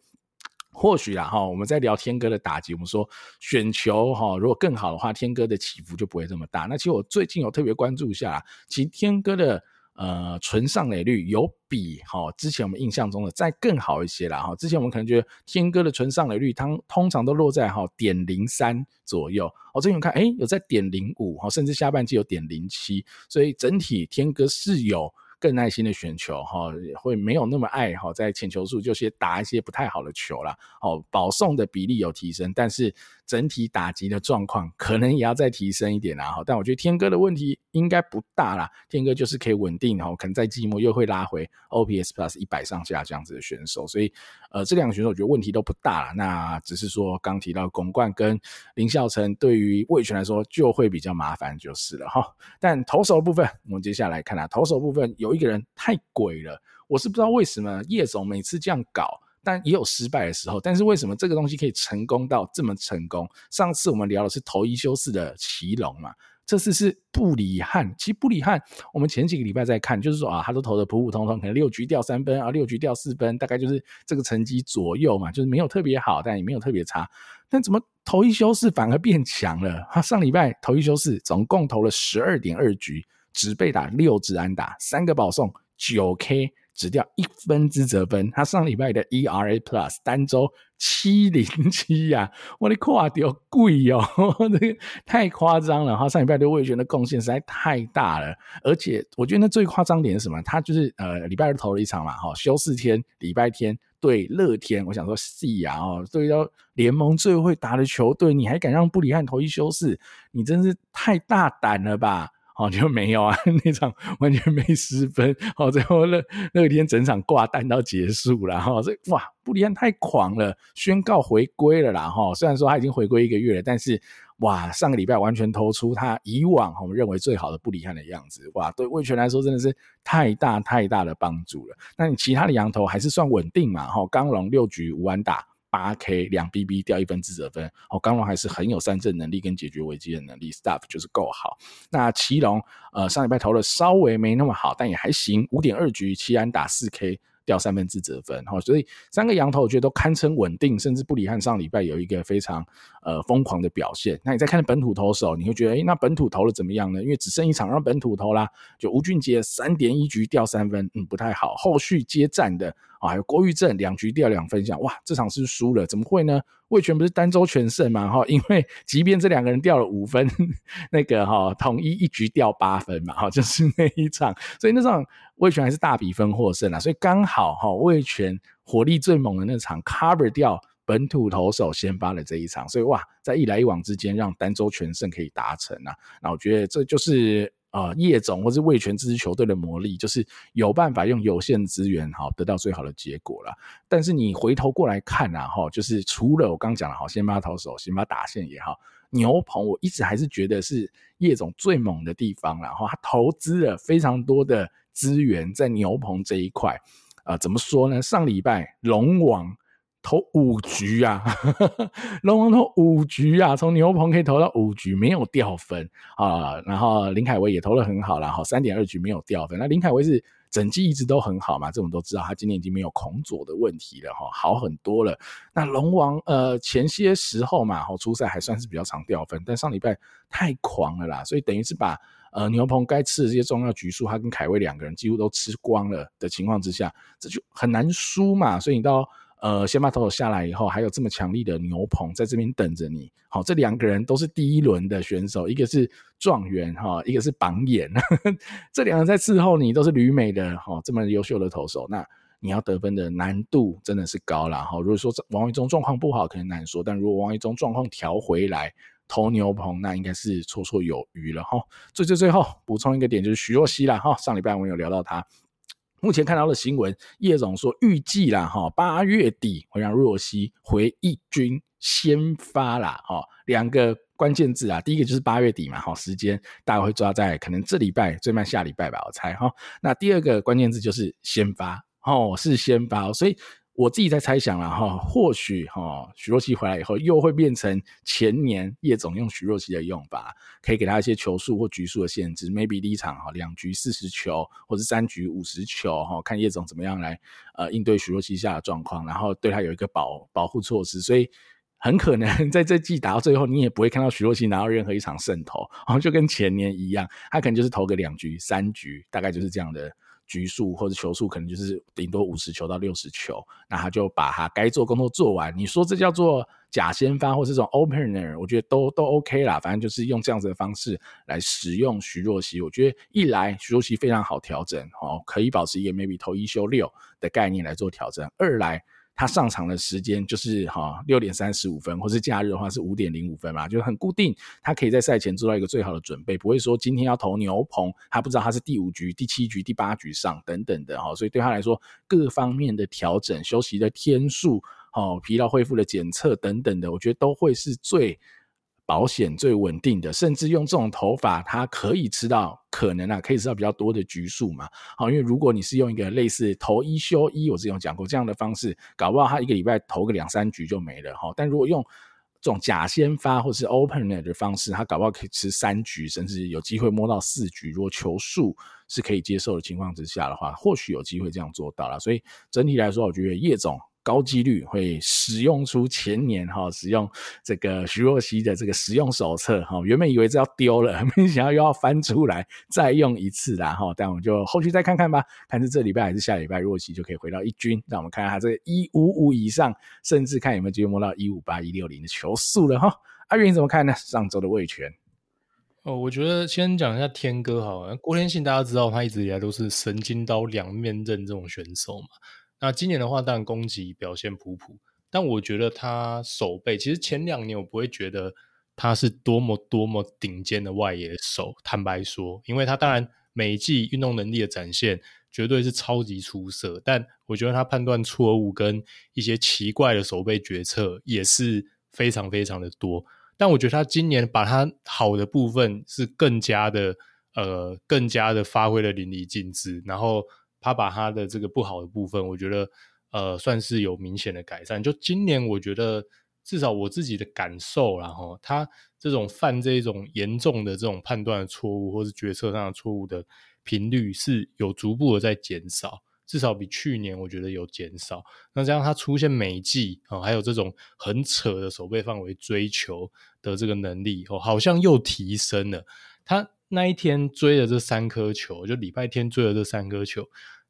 或许啦哈，我们在聊天哥的打击，我们说选球哈，如果更好的话，天哥的起伏就不会这么大。那其实我最近有特别关注一下，其实天哥的呃纯上垒率有比哈之前我们印象中的再更好一些啦哈。之前我们可能觉得天哥的纯上垒率，它通常都落在哈点零三左右，我最近看诶有在点零五哈，甚至下半季有点零七，所以整体天哥是有。更耐心的选球哈，会没有那么爱哈，在浅球数就先打一些不太好的球啦。哦，保送的比例有提升，但是整体打击的状况可能也要再提升一点啦。哈，但我觉得天哥的问题应该不大啦，天哥就是可以稳定哈，可能在季末又会拉回 OPS Plus 一百上下这样子的选手，所以呃，这两个选手我觉得问题都不大啦。那只是说刚提到巩冠跟林孝成，对于魏全来说就会比较麻烦就是了哈。但投手部分，我们接下来看啊，投手部分有。有一个人太鬼了，我是不知道为什么叶总每次这样搞，但也有失败的时候。但是为什么这个东西可以成功到这么成功？上次我们聊的是投一休四的奇隆嘛，这次是布里汉。其实布里汉，我们前几个礼拜在看，就是说啊，他都投的普普通通，可能六局掉三分啊，六局掉四分，大概就是这个成绩左右嘛，就是没有特别好，但也没有特别差。但怎么投一休四反而变强了？他上礼拜投一休四，总共投了十二点二局。只被打六支安打，三个保送，九 K，只掉一分之责分。他上礼拜的 ERA Plus 单周七零七呀，我的夸掉贵哦，<laughs> 这个太夸张了。他上礼拜对味全的贡献实在太大了，而且我觉得那最夸张点是什么？他就是呃礼拜二投了一场嘛，哈，休四天，礼拜天对乐天，我想说是啊，哦，对到联盟最会打的球队，你还敢让布里汉投一休四？你真是太大胆了吧！哦，就没有啊，<laughs> 那场完全没失分，好，最后那那一天整场挂蛋到结束了，哈，这哇，布里汉太狂了，宣告回归了啦，哈，虽然说他已经回归一个月了，但是哇，上个礼拜完全投出他以往我们认为最好的布里汉的样子，哇，对魏全来说真的是太大太大的帮助了。那你其他的羊头还是算稳定嘛，哈，刚龙六局无安打。八 K 两 BB 掉一分自责分，哦，刚龙还是很有三振能力跟解决危机的能力，staff 就是够好。那奇隆，呃，上礼拜投的稍微没那么好，但也还行，五点二局七安打四 K。掉三分自责分，所以三个羊头我觉得都堪称稳定，甚至布里汉上礼拜有一个非常呃疯狂的表现。那你再看本土投手，你会觉得，诶，那本土投的怎么样呢？因为只剩一场让本土投啦，就吴俊杰三点一局掉三分，嗯，不太好。后续接战的啊，还有郭郁政两局掉两分，想哇，这场是输了，怎么会呢？魏全不是单周全胜嘛，哈，因为 <laughs> 即便这两个人掉了五分，那个哈统一一局掉八分嘛，哈，就是那一场，所以那场魏全还是大比分获胜啊，所以刚好哈味全火力最猛的那场 cover 掉本土投手先发的这一场，所以哇，在一来一往之间让单周全胜可以达成啊，那我觉得这就是啊叶总或是味全这支球队的魔力，就是有办法用有限资源哈得到最好的结果了。但是你回头过来看啊哈，就是除了我刚讲的好先发投手、先发打线也好，牛棚我一直还是觉得是叶总最猛的地方，然后他投资了非常多的资源在牛棚这一块。啊、呃，怎么说呢？上礼拜龙王投五局啊，<laughs> 龙王投五局啊，从牛棚可以投到五局，没有掉分啊、然后林凯威也投得很好啦，哈，三点二局没有掉分。那林凯威是整季一直都很好嘛，这我们都知道，他今年已经没有恐左的问题了，哈，好很多了。那龙王呃前些时候嘛，哈，出赛还算是比较常掉分，但上礼拜太狂了啦，所以等于是把。呃，牛棚该吃的这些重要局数，他跟凯威两个人几乎都吃光了的情况之下，这就很难输嘛。所以你到呃先把投手下来以后，还有这么强力的牛棚在这边等着你。好，这两个人都是第一轮的选手，一个是状元哈，一个是榜眼，呵 <laughs> 呵这两个人在伺候你都是旅美的哈，这么优秀的投手，那你要得分的难度真的是高了哈。如果说王维中状况不好，可能难说，但如果王维中状况调回来。投牛棚那应该是绰绰有余了哈。最最最后补充一个点，就是徐若曦啦哈。上礼拜我们有聊到他，目前看到的新闻，叶总说预计啦哈，八月底会让若曦回一军先发啦哈。两个关键字啊，第一个就是八月底嘛哈，时间大概会抓在可能这礼拜最慢下礼拜吧，我猜哈。那第二个关键字就是先发哦，是先发，所以。我自己在猜想了哈，或许哈许若曦回来以后又会变成前年叶总用许若曦的用法，可以给他一些球数或局数的限制，maybe 第一场哈两局四十球或者三局五十球哈，看叶总怎么样来呃应对许若曦下的状况，然后对他有一个保保护措施，所以很可能 <laughs> 在这季打到最后，你也不会看到许若曦拿到任何一场胜投，然 <laughs> 后就跟前年一样，他可能就是投个两局三局，大概就是这样的。局数或者球数可能就是顶多五十球到六十球，那他就把他该做工作做完。你说这叫做假先发或是这种 opener，我觉得都都 OK 啦。反正就是用这样子的方式来使用徐若曦，我觉得一来徐若曦非常好调整，哦，可以保持一个 maybe 投一休六的概念来做调整；二来。他上场的时间就是哈六点三十五分，或是假日的话是五点零五分嘛，就是很固定。他可以在赛前做到一个最好的准备，不会说今天要投牛棚，他不知道他是第五局、第七局、第八局上等等的哈，所以对他来说各方面的调整、休息的天数、哦疲劳恢复的检测等等的，我觉得都会是最。保险最稳定的，甚至用这种投法，它可以吃到可能啊，可以吃到比较多的局数嘛。好，因为如果你是用一个类似投一休一，我之前有讲过这样的方式，搞不好他一个礼拜投个两三局就没了哈。但如果用这种假先发或是 opener 的方式，他搞不好可以吃三局，甚至有机会摸到四局。如果球数是可以接受的情况之下的话，或许有机会这样做到了。所以整体来说，我觉得叶总。高几率会使用出前年哈使用这个徐若曦的这个使用手册哈，原本以为这要丢了，<laughs> 没想到又要翻出来再用一次啦哈，但我们就后续再看看吧，看是这礼拜还是下礼拜若曦就可以回到一军，让我们看看他这个一五五以上，甚至看有没有机会摸到一五八一六零的球速了哈。阿云怎么看呢？上周的味全哦，我觉得先讲一下天哥好了，郭天信大家知道他一直以来都是神经刀两面刃这种选手嘛。那今年的话，当然攻击表现普普，但我觉得他守备其实前两年我不会觉得他是多么多么顶尖的外野手，坦白说，因为他当然每一季运动能力的展现绝对是超级出色，但我觉得他判断错误跟一些奇怪的守备决策也是非常非常的多。但我觉得他今年把他好的部分是更加的呃更加的发挥的淋漓尽致，然后。他把他的这个不好的部分，我觉得呃算是有明显的改善。就今年，我觉得至少我自己的感受，然后他这种犯这种严重的这种判断的错误，或是决策上的错误的频率是有逐步的在减少，至少比去年我觉得有减少。那这样他出现美季啊，还有这种很扯的守备范围追求的这个能力哦，好像又提升了。他。那一天追了这三颗球，就礼拜天追了这三颗球，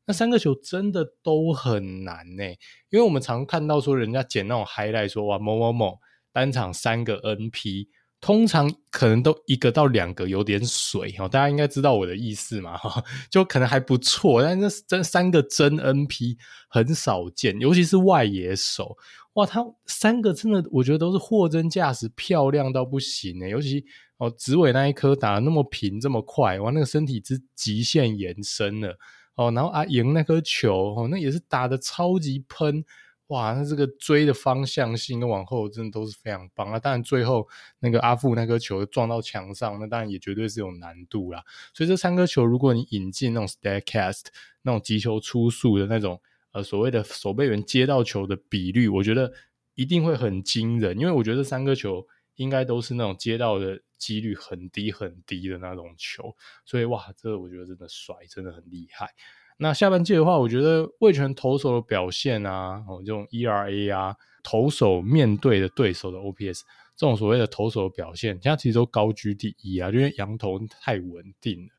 那三个球真的都很难呢，因为我们常看到说人家捡那种 highlight 说哇某某某单场三个 NP，通常可能都一个到两个有点水哦，大家应该知道我的意思嘛，<laughs> 就可能还不错，但是这三个真 NP 很少见，尤其是外野手，哇，他三个真的我觉得都是货真价实，漂亮到不行呢，尤其哦，指尾那一颗打得那么平这么快，哇，那个身体之极限延伸了哦，然后啊赢那颗球哦，那也是打得超级喷。哇，那这个追的方向性跟往后真的都是非常棒啊！当然最后那个阿富那颗球撞到墙上，那当然也绝对是有难度啦。所以这三颗球，如果你引进那种 Statcast 那种击球出速的那种呃所谓的守备员接到球的比率，我觉得一定会很惊人。因为我觉得这三颗球应该都是那种接到的几率很低很低的那种球，所以哇，这我觉得真的帅，真的很厉害。那下半季的话，我觉得魏全投手的表现啊，哦，这种 ERA 啊，投手面对的对手的 OPS，这种所谓的投手的表现，现在其实都高居第一啊，因为洋投太稳定了。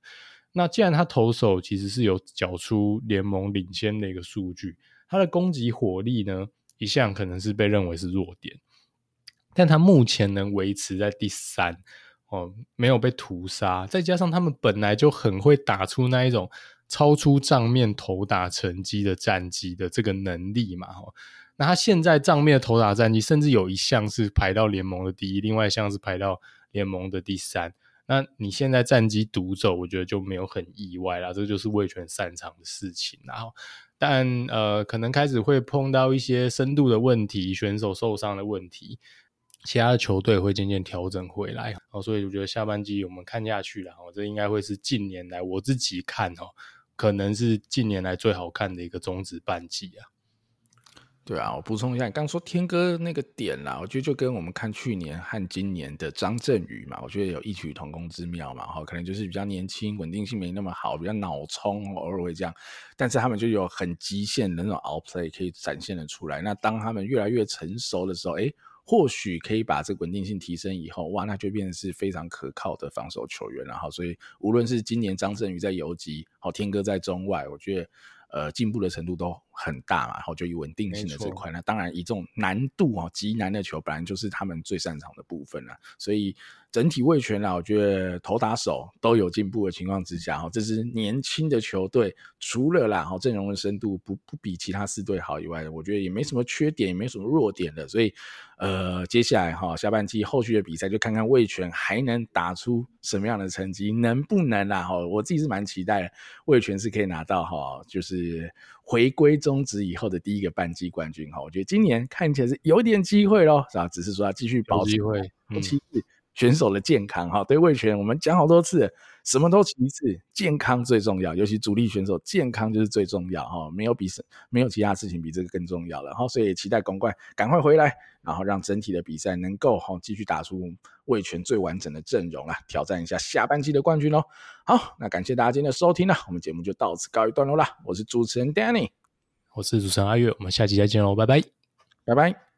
那既然他投手其实是有缴出联盟领先的一个数据，他的攻击火力呢，一向可能是被认为是弱点，但他目前能维持在第三，哦，没有被屠杀，再加上他们本来就很会打出那一种。超出账面投打成绩的战绩的这个能力嘛，那他现在账面的投打战绩，甚至有一项是排到联盟的第一，另外一项是排到联盟的第三。那你现在战绩独走，我觉得就没有很意外啦，这就是味全擅长的事情。然后，但呃，可能开始会碰到一些深度的问题，选手受伤的问题，其他的球队会渐渐调整回来。哦，所以我觉得下半季我们看下去了，哦，这应该会是近年来我自己看哦。可能是近年来最好看的一个中职半季啊！对啊，我补充一下，你刚说天哥那个点啦，我觉得就跟我们看去年和今年的张振宇嘛，我觉得有异曲同工之妙嘛。哈，可能就是比较年轻，稳定性没那么好，比较脑冲，偶尔会这样，但是他们就有很极限的那种 outplay 可以展现的出来。那当他们越来越成熟的时候，诶或许可以把这稳定性提升以后，哇，那就变成是非常可靠的防守球员。然后，所以无论是今年张振宇在游击，好，天哥在中外，我觉得呃进步的程度都很大嘛。然后就以稳定性的这块，那当然以这种难度啊极难的球，本来就是他们最擅长的部分了。所以整体味全啦，我觉得投打手都有进步的情况之下，哈，这支年轻的球队，除了啦，哈阵容的深度不不比其他四队好以外，我觉得也没什么缺点，也没什么弱点的，所以。呃，接下来哈，下半季后续的比赛就看看卫权还能打出什么样的成绩，能不能啦？哈，我自己是蛮期待的，味全是可以拿到哈，就是回归中职以后的第一个半季冠军哈。我觉得今年看起来是有点机会咯，是吧？只是说要继续保持机会，其次选手的健康哈。对味全，我们讲好多次。什么都其次，健康最重要，尤其主力选手健康就是最重要哈，没有比没有其他事情比这个更重要了哈，所以期待公冠赶快回来，然后让整体的比赛能够哈继续打出味全最完整的阵容啊，挑战一下下半季的冠军哦。好，那感谢大家今天的收听了，我们节目就到此告一段落啦。我是主持人 Danny，我是主持人阿月，我们下期再见喽，拜拜，拜拜。